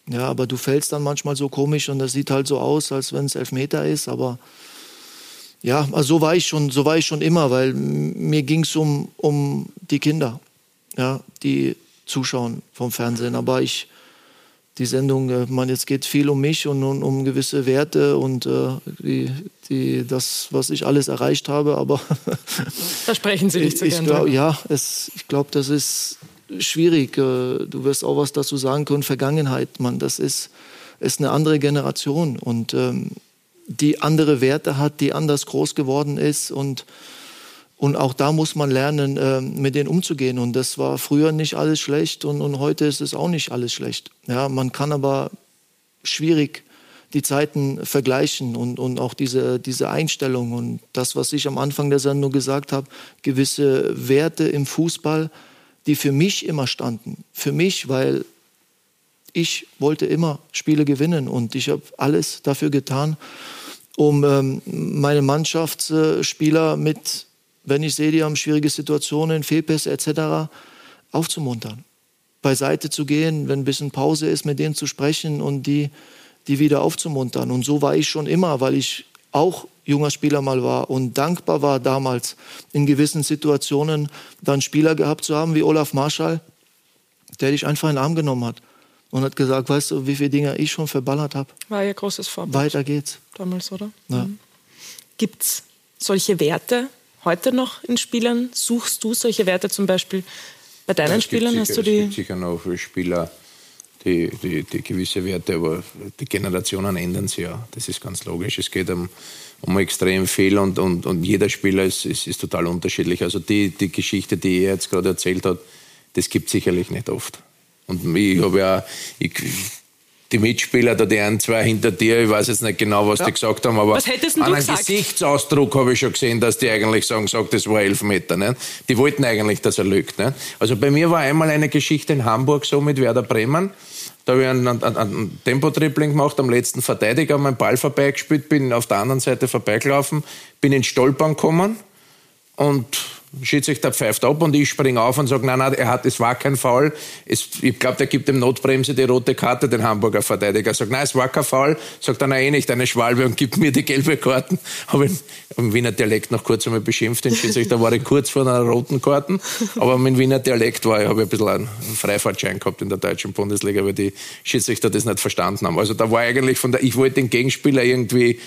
Ja, aber du fällst dann manchmal so komisch und das sieht halt so aus, als wenn es Elfmeter ist. Aber ja, also so war ich schon, so war ich schon immer, weil mir ging es um, um die Kinder, ja, die zuschauen vom Fernsehen. Aber ich, die Sendung, äh, man, jetzt geht viel um mich und, und um gewisse Werte und äh, die, die, das, was ich alles erreicht habe, aber da sprechen Sie nicht so ich, gerne. Glaub, ja, es, ich glaube, das ist schwierig. Äh, du wirst auch was dazu sagen können. Vergangenheit, man, das ist, ist eine andere Generation und ähm, die andere Werte hat, die anders groß geworden ist und und auch da muss man lernen, äh, mit denen umzugehen. Und das war früher nicht alles schlecht und, und heute ist es auch nicht alles schlecht. Ja, man kann aber schwierig die Zeiten vergleichen und, und auch diese, diese Einstellung und das, was ich am Anfang der Sendung gesagt habe, gewisse Werte im Fußball, die für mich immer standen. Für mich, weil ich wollte immer Spiele gewinnen und ich habe alles dafür getan, um ähm, meine Mannschaftsspieler mit wenn ich sehe, die haben schwierige Situationen, Fehlpässe etc., aufzumuntern, beiseite zu gehen, wenn ein bisschen Pause ist, mit denen zu sprechen und die, die wieder aufzumuntern. Und so war ich schon immer, weil ich auch junger Spieler mal war und dankbar war damals in gewissen Situationen dann Spieler gehabt zu haben wie Olaf Marschall, der dich einfach in den Arm genommen hat und hat gesagt, weißt du, wie viele Dinge ich schon verballert habe. War ja großes Vorbild. Weiter geht's. Damals, oder? Ja. Mhm. Gibt es solche Werte, heute noch in Spielern? Suchst du solche Werte zum Beispiel bei deinen ja, Spielern? Sicher, Hast du es die? gibt sicher noch Spieler, die, die, die, gewisse Werte, aber die Generationen ändern sich ja. Das ist ganz logisch. Es geht um, um extrem viel und, und, und jeder Spieler ist, ist, ist total unterschiedlich. Also die, die Geschichte, die er jetzt gerade erzählt hat, das gibt es sicherlich nicht oft. Und ich habe ja, ich, die Mitspieler, da die ein, zwei hinter dir, ich weiß jetzt nicht genau, was ja. die gesagt haben, aber was hättest an einem gesagt? Gesichtsausdruck habe ich schon gesehen, dass die eigentlich sagen, sag, das war elf Meter. Nicht? Die wollten eigentlich, dass er lügt. Nicht? Also bei mir war einmal eine Geschichte in Hamburg so mit Werder Bremen. Da habe ich einen, einen, einen Tempo-Tripling gemacht, am letzten Verteidiger meinen Ball vorbeigespielt, bin auf der anderen Seite vorbeigelaufen, bin ins Stolpern gekommen und Schiedsrichter pfeift ab und ich springe auf und sage, nein, nein, er hat, es war kein Foul. Es, ich glaube, der gibt dem Notbremse die rote Karte, den Hamburger Verteidiger. Sagt, nein, es war kein Foul. Sagt dann, eh nicht, eine Schwalbe und gibt mir die gelbe Karten. Habe ich im Wiener Dialekt noch kurz einmal beschimpft, den Schiedsrichter war ich kurz vor einer roten Karten. Aber mit Wiener Dialekt war ich, habe ich ein bisschen einen Freifahrtschein gehabt in der deutschen Bundesliga, weil die Schiedsrichter das nicht verstanden haben. Also da war eigentlich von der, ich wollte den Gegenspieler irgendwie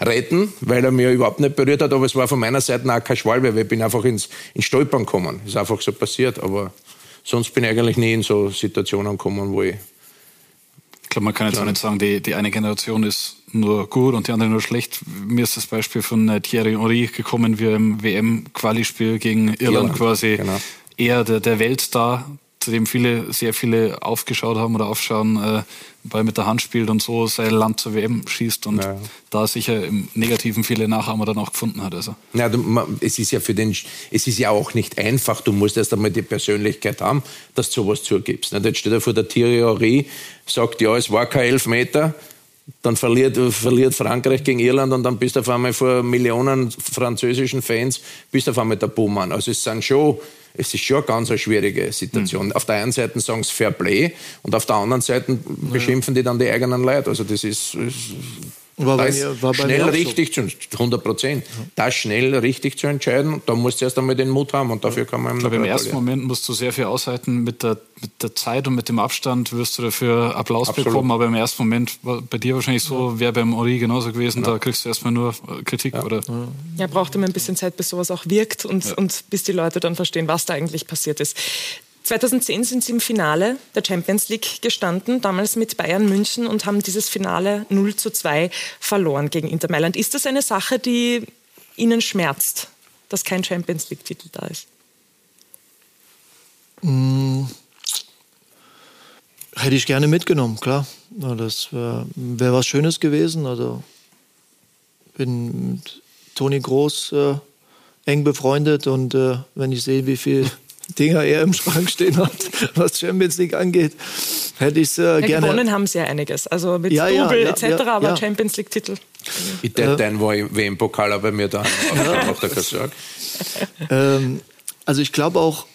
retten, weil er mir überhaupt nicht berührt hat, aber es war von meiner Seite auch kein Schwalbe, weil ich bin einfach ins, ins Stolpern gekommen. Ist einfach so passiert, aber sonst bin ich eigentlich nie in so Situationen gekommen, wo ich ich glaube, man kann jetzt auch nicht sagen, die, die eine Generation ist nur gut und die andere nur schlecht. Mir ist das Beispiel von äh, Thierry Henry gekommen, wie er im WM-Quali-Spiel gegen Irland, Irland quasi genau. eher der, der Weltstar, zu dem viele, sehr viele aufgeschaut haben oder aufschauen, äh, weil mit der Hand spielt und so sein Land zur WM schießt und ja. da sicher im Negativen viele Nachahmer dann auch gefunden hat. Also. Ja, du, man, es ist ja für den, es ist ja auch nicht einfach. Du musst erst einmal die Persönlichkeit haben, dass du sowas zugibst. Jetzt steht er vor der Theorie, sagt, ja, es war kein Elfmeter, dann verliert, verliert Frankreich gegen Irland und dann bist du auf einmal vor Millionen französischen Fans, bist du auf einmal der Buhmann. Also es sind schon es ist schon eine ganz eine schwierige Situation. Mhm. Auf der einen Seite sagen sie Fair Play und auf der anderen Seite beschimpfen die dann die eigenen Leute. Also das ist, ist war das mir, war schnell richtig so. zu 100 Prozent. Ja. Das schnell richtig zu entscheiden, da musst du erst einmal den Mut haben und dafür kann man. Ich glaube, im ersten Moment musst du sehr viel aushalten mit der, mit der Zeit und mit dem Abstand wirst du dafür Applaus Absolut. bekommen, aber im ersten Moment war bei dir wahrscheinlich so, ja. wäre beim Ori genauso gewesen, ja. da kriegst du erstmal nur Kritik. Ja. Oder? Ja, braucht immer ein bisschen Zeit, bis sowas auch wirkt und, und bis die Leute dann verstehen, was da eigentlich passiert ist. 2010 sind sie im Finale der Champions League gestanden, damals mit Bayern München und haben dieses Finale 0 zu 2 verloren gegen Inter Mailand. Ist das eine Sache, die Ihnen schmerzt, dass kein Champions League-Titel da ist? Mmh. Hätte ich gerne mitgenommen, klar. Das wäre wär was Schönes gewesen. Also bin mit Toni Groß äh, eng befreundet und äh, wenn ich sehe, wie viel Dinger er im Schrank stehen hat, was Champions League angeht, hätte ich es äh, ja, gerne. Gewonnen haben sie ja einiges, also mit ja, Double ja, ja, etc., aber Champions League-Titel. Ich hätte äh, einen WM-Pokal aber mir da auf der Kassag. ähm, Also ich glaube auch,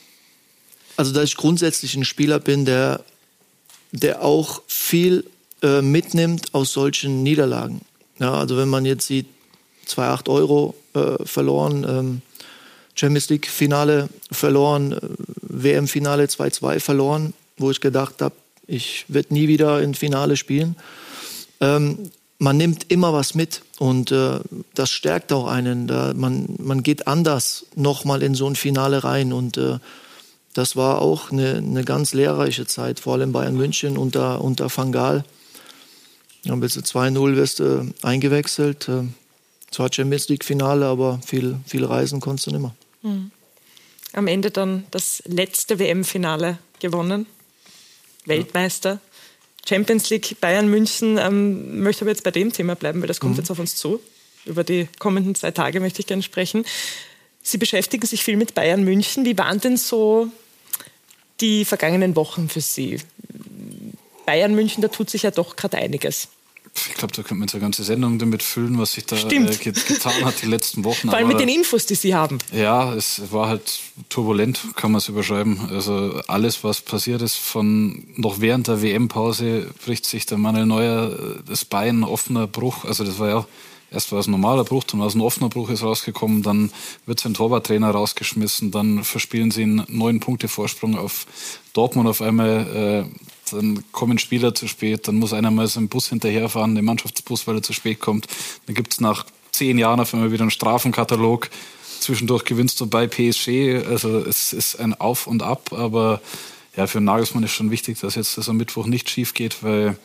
also dass ich grundsätzlich ein Spieler bin, der, der auch viel äh, mitnimmt aus solchen Niederlagen. Ja, also wenn man jetzt sieht, 2,8 Euro äh, verloren, ähm, Champions League Finale verloren, äh, WM Finale 2-2 verloren, wo ich gedacht habe, ich werde nie wieder im Finale spielen. Ähm, man nimmt immer was mit und äh, das stärkt auch einen. Da man, man geht anders nochmal in so ein Finale rein und äh, das war auch eine, eine ganz lehrreiche Zeit, vor allem Bayern München unter, unter Van Gaal. Dann bist du 2-0 wirst du eingewechselt. Äh, zwar Champions League Finale, aber viel, viel reisen konntest du nicht mehr. Mhm. Am Ende dann das letzte WM-Finale gewonnen. Weltmeister. Champions League, Bayern München. Ähm, möchte aber jetzt bei dem Thema bleiben, weil das kommt mhm. jetzt auf uns zu. Über die kommenden zwei Tage möchte ich gerne sprechen. Sie beschäftigen sich viel mit Bayern München. Wie waren denn so die vergangenen Wochen für Sie? Bayern München, da tut sich ja doch gerade einiges. Ich glaube, da könnte man jetzt eine ganze Sendung damit füllen, was sich da äh, getan hat die letzten Wochen. Vor allem mit den Infos, die Sie haben. Ja, es war halt turbulent, kann man es überschreiben. Also alles, was passiert ist, von noch während der WM-Pause bricht sich der Manuel Neuer äh, das Bein, offener Bruch. Also das war ja erst war es ein normaler Bruch, dann war es ein offener Bruch, ist rausgekommen, dann wird sein Torwarttrainer rausgeschmissen, dann verspielen sie einen neun Punkte Vorsprung auf Dortmund auf einmal. Äh, dann kommen Spieler zu spät, dann muss einer mal so Bus hinterherfahren, den Mannschaftsbus, weil er zu spät kommt. Dann gibt es nach zehn Jahren auf einmal wieder einen Strafenkatalog. Zwischendurch gewinnst du bei PSG. Also es ist ein Auf und Ab, aber ja, für Nagelsmann ist schon wichtig, dass jetzt das am Mittwoch nicht schief geht, weil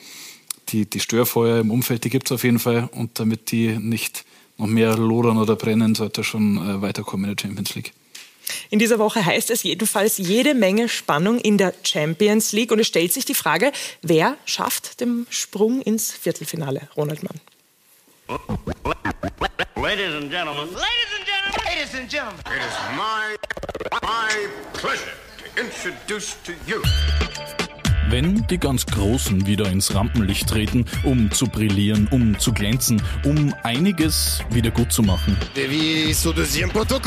die, die Störfeuer im Umfeld, die gibt es auf jeden Fall. Und damit die nicht noch mehr lodern oder brennen, sollte er schon äh, weiterkommen in der Champions League. In dieser Woche heißt es jedenfalls jede Menge Spannung in der Champions League. Und es stellt sich die Frage, wer schafft den Sprung ins Viertelfinale? Ronald Mann. Ladies and gentlemen, ladies and gentlemen, ladies and gentlemen, it is my, my pleasure to introduce to you. Wenn die ganz Großen wieder ins Rampenlicht treten, um zu brillieren, um zu glänzen, um einiges wieder gut zu machen. Devis au deuxième poteau,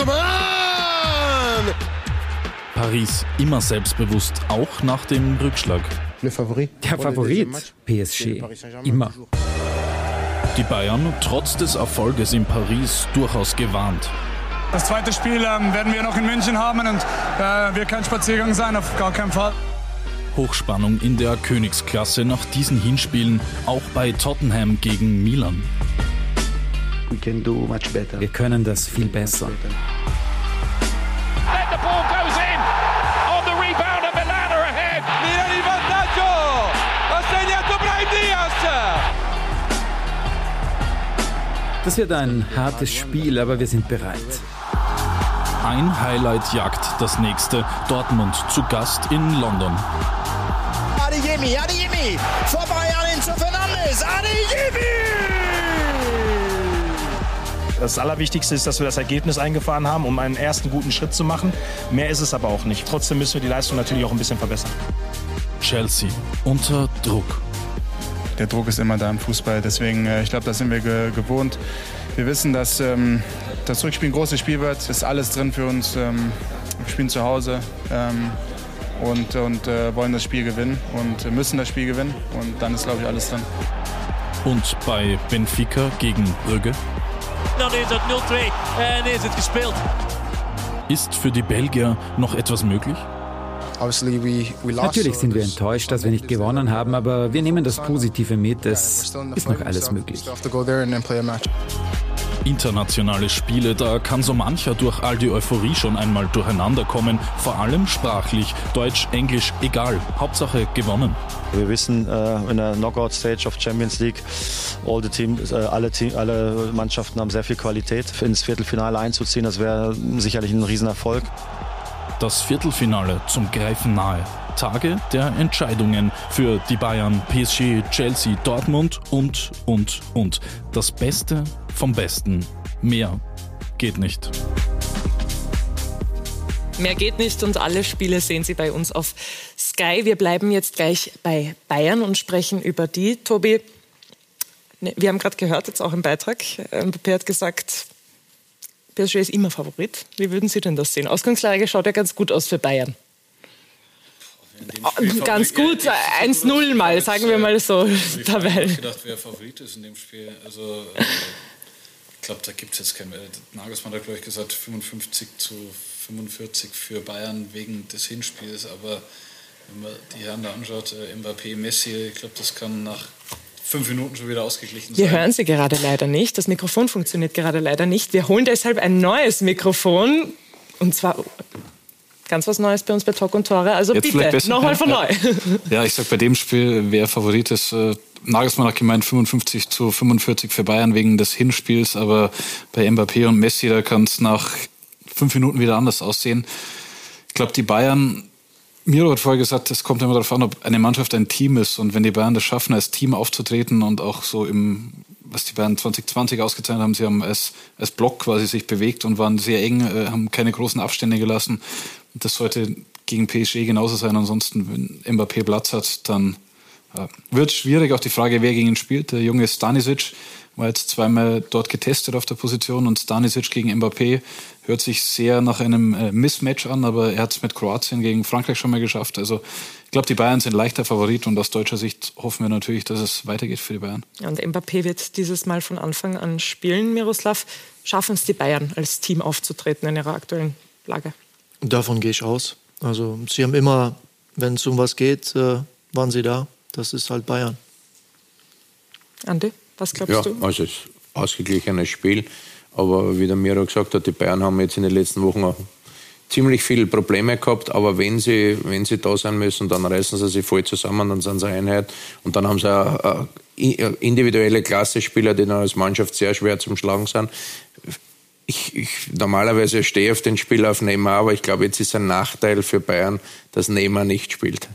Paris immer selbstbewusst, auch nach dem Rückschlag. Der Favorit, PSG, immer. Die Bayern trotz des Erfolges in Paris durchaus gewarnt. Das zweite Spiel ähm, werden wir noch in München haben und äh, wird kein Spaziergang sein, auf gar keinen Fall. Hochspannung in der Königsklasse nach diesen Hinspielen, auch bei Tottenham gegen Milan. Wir können das viel besser. Das wird ein hartes Spiel, aber wir sind bereit. Ein Highlight jagt das nächste. Dortmund zu Gast in London. Adeyemi, Adeyemi, vorbei an Enzo Fernandes, Adeyemi! Das Allerwichtigste ist, dass wir das Ergebnis eingefahren haben, um einen ersten guten Schritt zu machen. Mehr ist es aber auch nicht. Trotzdem müssen wir die Leistung natürlich auch ein bisschen verbessern. Chelsea unter Druck der Druck ist immer da im Fußball. Deswegen, äh, ich glaube, das sind wir ge gewohnt. Wir wissen, dass ähm, das Rückspiel ein großes Spiel wird. Es Ist alles drin für uns. Ähm, wir spielen zu Hause ähm, und, und äh, wollen das Spiel gewinnen und müssen das Spiel gewinnen. Und dann ist, glaube ich, alles drin. Und bei Benfica gegen Brügge? Dan is het 0-2 en is het gespeeld. Ist für die Belgier noch etwas möglich? Natürlich sind wir enttäuscht, dass wir nicht gewonnen haben, aber wir nehmen das Positive mit. Es ist noch alles möglich. Internationale Spiele, da kann so mancher durch all die Euphorie schon einmal durcheinander kommen. Vor allem sprachlich. Deutsch, Englisch, egal. Hauptsache gewonnen. Wir wissen, äh, in der Knockout Stage of Champions League, all the teams, äh, alle, Team, alle Mannschaften haben sehr viel Qualität. Ins Viertelfinale einzuziehen, das wäre sicherlich ein Riesenerfolg. Das Viertelfinale zum Greifen nahe. Tage der Entscheidungen für die Bayern, PSG, Chelsea, Dortmund und, und, und. Das Beste vom Besten. Mehr geht nicht. Mehr geht nicht und alle Spiele sehen Sie bei uns auf Sky. Wir bleiben jetzt gleich bei Bayern und sprechen über die. Tobi, ne, wir haben gerade gehört, jetzt auch im Beitrag, Mbappé hat gesagt, PSG ist immer Favorit. Wie würden Sie denn das sehen? Ausgangslage schaut ja ganz gut aus für Bayern. Ganz gut, 1-0 mal, sagen wir mal so. Ich habe gedacht, wer Favorit ist in dem Spiel. Also, äh, ich glaube, da gibt es jetzt keinen. Nagelsmann hat, glaube ich, gesagt, 55 zu 45 für Bayern wegen des Hinspiels. Aber wenn man die Herren da anschaut, äh, Mbappé, Messi, ich glaube, das kann nach fünf Minuten schon wieder ausgeglichen sein. Wir hören Sie gerade leider nicht. Das Mikrofon funktioniert gerade leider nicht. Wir holen deshalb ein neues Mikrofon. Und zwar ganz was Neues bei uns bei Talk und Tore. Also Jetzt bitte, nochmal von neu. Ja, ich sag bei dem Spiel, wer Favorit ist, äh, Nagelsmann hat gemeint 55 zu 45 für Bayern wegen des Hinspiels, aber bei Mbappé und Messi, da kann es nach fünf Minuten wieder anders aussehen. Ich glaube, die Bayern Miro hat vorher gesagt, es kommt immer darauf an, ob eine Mannschaft ein Team ist. Und wenn die Bayern das schaffen, als Team aufzutreten und auch so im, was die Bayern 2020 ausgezeichnet haben, sie haben als, als Block quasi sich bewegt und waren sehr eng, äh, haben keine großen Abstände gelassen. Das sollte gegen PSG genauso sein. Ansonsten, wenn Mbappé Platz hat, dann äh, wird schwierig. Auch die Frage, wer gegen ihn spielt. Der junge Stanisic war jetzt zweimal dort getestet auf der Position und Stanisic gegen Mbappé hört sich sehr nach einem äh, Mismatch an, aber er hat es mit Kroatien gegen Frankreich schon mal geschafft. Also ich glaube, die Bayern sind leichter Favorit und aus deutscher Sicht hoffen wir natürlich, dass es weitergeht für die Bayern. Und Mbappé wird dieses Mal von Anfang an spielen. Miroslav, schaffen es die Bayern als Team aufzutreten in ihrer aktuellen Lage? Davon gehe ich aus. Also sie haben immer, wenn es um was geht, äh, waren sie da. Das ist halt Bayern. Andi? Was glaubst ja, du? Also es ist ein ausgeglichenes Spiel. Aber wie der Miro gesagt hat, die Bayern haben jetzt in den letzten Wochen auch ziemlich viele Probleme gehabt. Aber wenn sie, wenn sie da sein müssen, dann reißen sie sich voll zusammen, dann sind sie eine Einheit. Und dann haben sie auch individuelle Klasse-Spieler, die dann als Mannschaft sehr schwer zum Schlagen sind. Ich, ich, normalerweise stehe auf den Spiel auf Neymar, aber ich glaube, jetzt ist ein Nachteil für Bayern, dass Neymar nicht spielt.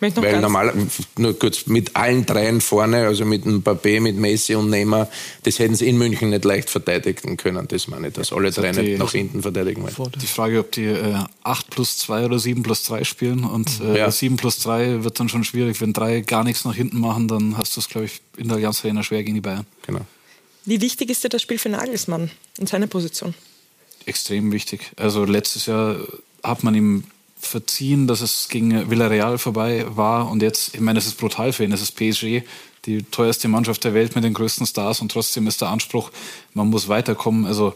Weil normal, nur kurz, mit allen dreien vorne, also mit Mbappé, mit Messi und Neymar, das hätten sie in München nicht leicht verteidigen können. Das meine ich, dass alle drei die, nicht nach hinten verteidigen wollen. Die Frage, ob die äh, 8 plus 2 oder 7 plus 3 spielen und äh, ja. 7 plus 3 wird dann schon schwierig. Wenn drei gar nichts nach hinten machen, dann hast du es, glaube ich, in der Allianz Arena schwer gegen die Bayern. Genau. Wie wichtig ist dir das Spiel für Nagelsmann in seiner Position? Extrem wichtig. Also letztes Jahr hat man ihm verziehen, dass es gegen Villarreal vorbei war. Und jetzt, ich meine, es ist brutal für ihn. Es ist PSG, die teuerste Mannschaft der Welt mit den größten Stars. Und trotzdem ist der Anspruch, man muss weiterkommen. Also,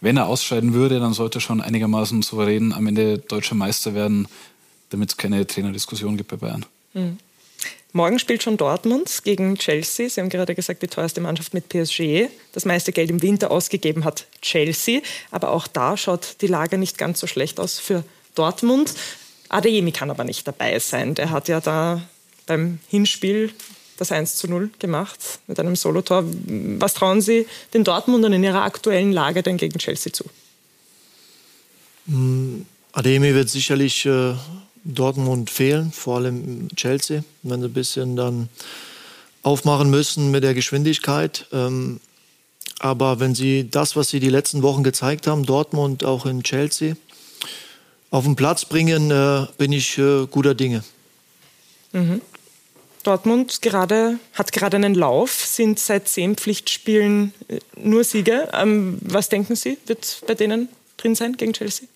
wenn er ausscheiden würde, dann sollte er schon einigermaßen souverän am Ende deutscher Meister werden, damit es keine Trainerdiskussion gibt bei Bayern. Mhm. Morgen spielt schon Dortmund gegen Chelsea. Sie haben gerade gesagt, die teuerste Mannschaft mit PSG. Das meiste Geld im Winter ausgegeben hat Chelsea. Aber auch da schaut die Lage nicht ganz so schlecht aus für Dortmund. Adeyemi kann aber nicht dabei sein. Der hat ja da beim Hinspiel das 1 zu 0 gemacht mit einem Solotor. Was trauen Sie den Dortmundern in ihrer aktuellen Lage denn gegen Chelsea zu? Mm, Adeyemi wird sicherlich äh, Dortmund fehlen, vor allem Chelsea, wenn sie ein bisschen dann aufmachen müssen mit der Geschwindigkeit. Ähm, aber wenn sie das, was sie die letzten Wochen gezeigt haben, Dortmund auch in Chelsea, auf den Platz bringen, äh, bin ich äh, guter Dinge. Mhm. Dortmund gerade, hat gerade einen Lauf, sind seit zehn Pflichtspielen äh, nur Siege. Ähm, was denken Sie, wird bei denen drin sein gegen Chelsea?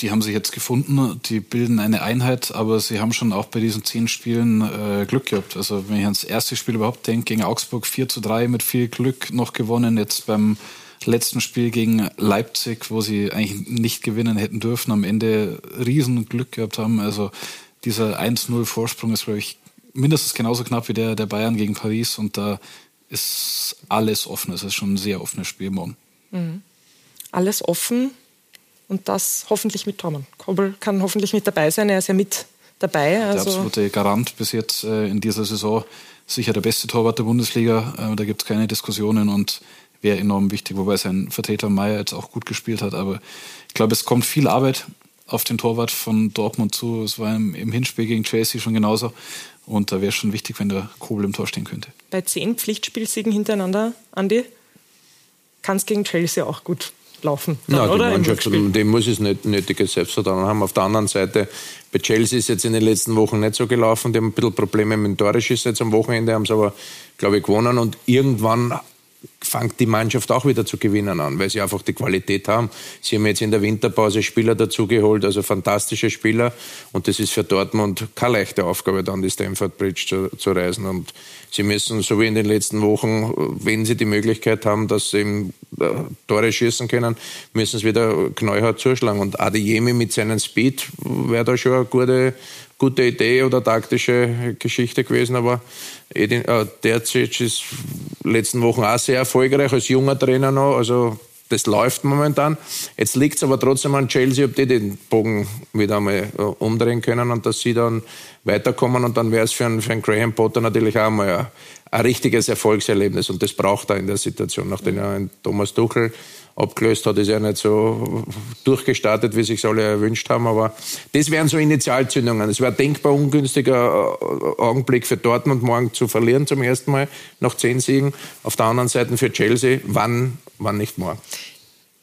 Die haben sich jetzt gefunden, die bilden eine Einheit, aber sie haben schon auch bei diesen zehn Spielen äh, Glück gehabt. Also wenn ich ans erste Spiel überhaupt denke, gegen Augsburg 4 zu 3 mit viel Glück noch gewonnen, jetzt beim letzten Spiel gegen Leipzig, wo sie eigentlich nicht gewinnen hätten dürfen, am Ende riesen Glück gehabt haben. Also dieser 1-0 Vorsprung ist, glaube ich, mindestens genauso knapp wie der der Bayern gegen Paris und da ist alles offen. Es ist schon ein sehr offenes Spiel morgen. Mhm. Alles offen und das hoffentlich mit Tormann. Kobel kann hoffentlich mit dabei sein. Er ist ja mit dabei. Also der absolute Garant bis jetzt äh, in dieser Saison. Sicher der beste Torwart der Bundesliga. Äh, da gibt es keine Diskussionen und wäre enorm wichtig, wobei sein Vertreter Meier jetzt auch gut gespielt hat. Aber ich glaube, es kommt viel Arbeit auf den Torwart von Dortmund zu. Es war im, im Hinspiel gegen Chelsea schon genauso. Und da wäre es schon wichtig, wenn der Kobel im Tor stehen könnte. Bei zehn Pflichtspielsiegen hintereinander, Andi, kann es gegen Chelsea auch gut laufen. Dann, ja, oder? Mannschaft, dem muss es nicht nötiges Selbstvertrauen haben. Auf der anderen Seite, bei Chelsea ist jetzt in den letzten Wochen nicht so gelaufen. Die haben ein bisschen Probleme mit dem Toreschiss jetzt am Wochenende, haben sie aber, glaube ich, gewonnen. Und irgendwann fängt die Mannschaft auch wieder zu gewinnen an, weil sie einfach die Qualität haben. Sie haben jetzt in der Winterpause Spieler dazugeholt, also fantastische Spieler. Und das ist für Dortmund keine leichte Aufgabe, dann die Stamford Bridge zu, zu reisen. Und sie müssen, so wie in den letzten Wochen, wenn sie die Möglichkeit haben, dass sie eben, äh, Tore schießen können, müssen sie wieder knallhart zuschlagen. Und Adeyemi mit seinem Speed wäre da schon eine gute, gute Idee oder taktische Geschichte gewesen. Aber Edin, äh, Terzic ist letzten Wochen auch sehr erfolgreich als junger Trainer noch. Also das läuft momentan. Jetzt liegt es aber trotzdem an Chelsea, ob die den Bogen wieder einmal äh, umdrehen können und dass sie dann weiterkommen. Und dann wäre es für für einen Graham Potter natürlich auch mal ein, ein richtiges Erfolgserlebnis. Und das braucht er in der Situation, nachdem er Thomas Tuchel abgelöst hat, ist er nicht so durchgestartet, wie sich alle erwünscht haben. Aber das wären so Initialzündungen. Es wäre denkbar ungünstiger äh, Augenblick für Dortmund, morgen zu verlieren zum ersten Mal nach zehn Siegen. Auf der anderen Seite für Chelsea, wann, wann nicht morgen.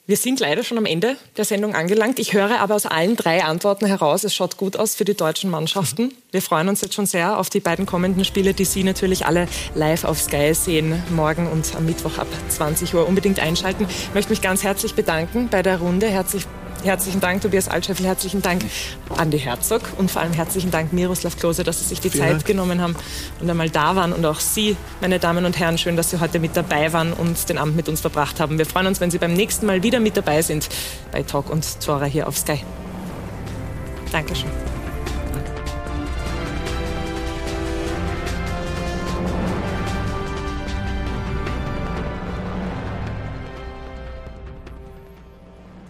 Wir sind leider schon am Ende der Sendung angelangt. Ich höre aber aus allen drei Antworten heraus, es schaut gut aus für die deutschen Mannschaften. Wir freuen uns jetzt schon sehr auf die beiden kommenden Spiele, die Sie natürlich alle live auf Sky sehen, morgen und am Mittwoch ab 20 Uhr. Unbedingt einschalten. Ich möchte mich ganz herzlich bedanken bei der Runde. Herzlich Herzlichen Dank, Tobias Altscheffel. Herzlichen Dank, Andi Herzog. Und vor allem herzlichen Dank, Miroslav Klose, dass Sie sich die Vielen Zeit Dank. genommen haben und einmal da waren. Und auch Sie, meine Damen und Herren, schön, dass Sie heute mit dabei waren und den Abend mit uns verbracht haben. Wir freuen uns, wenn Sie beim nächsten Mal wieder mit dabei sind bei Talk und Zora hier auf Sky. Dankeschön.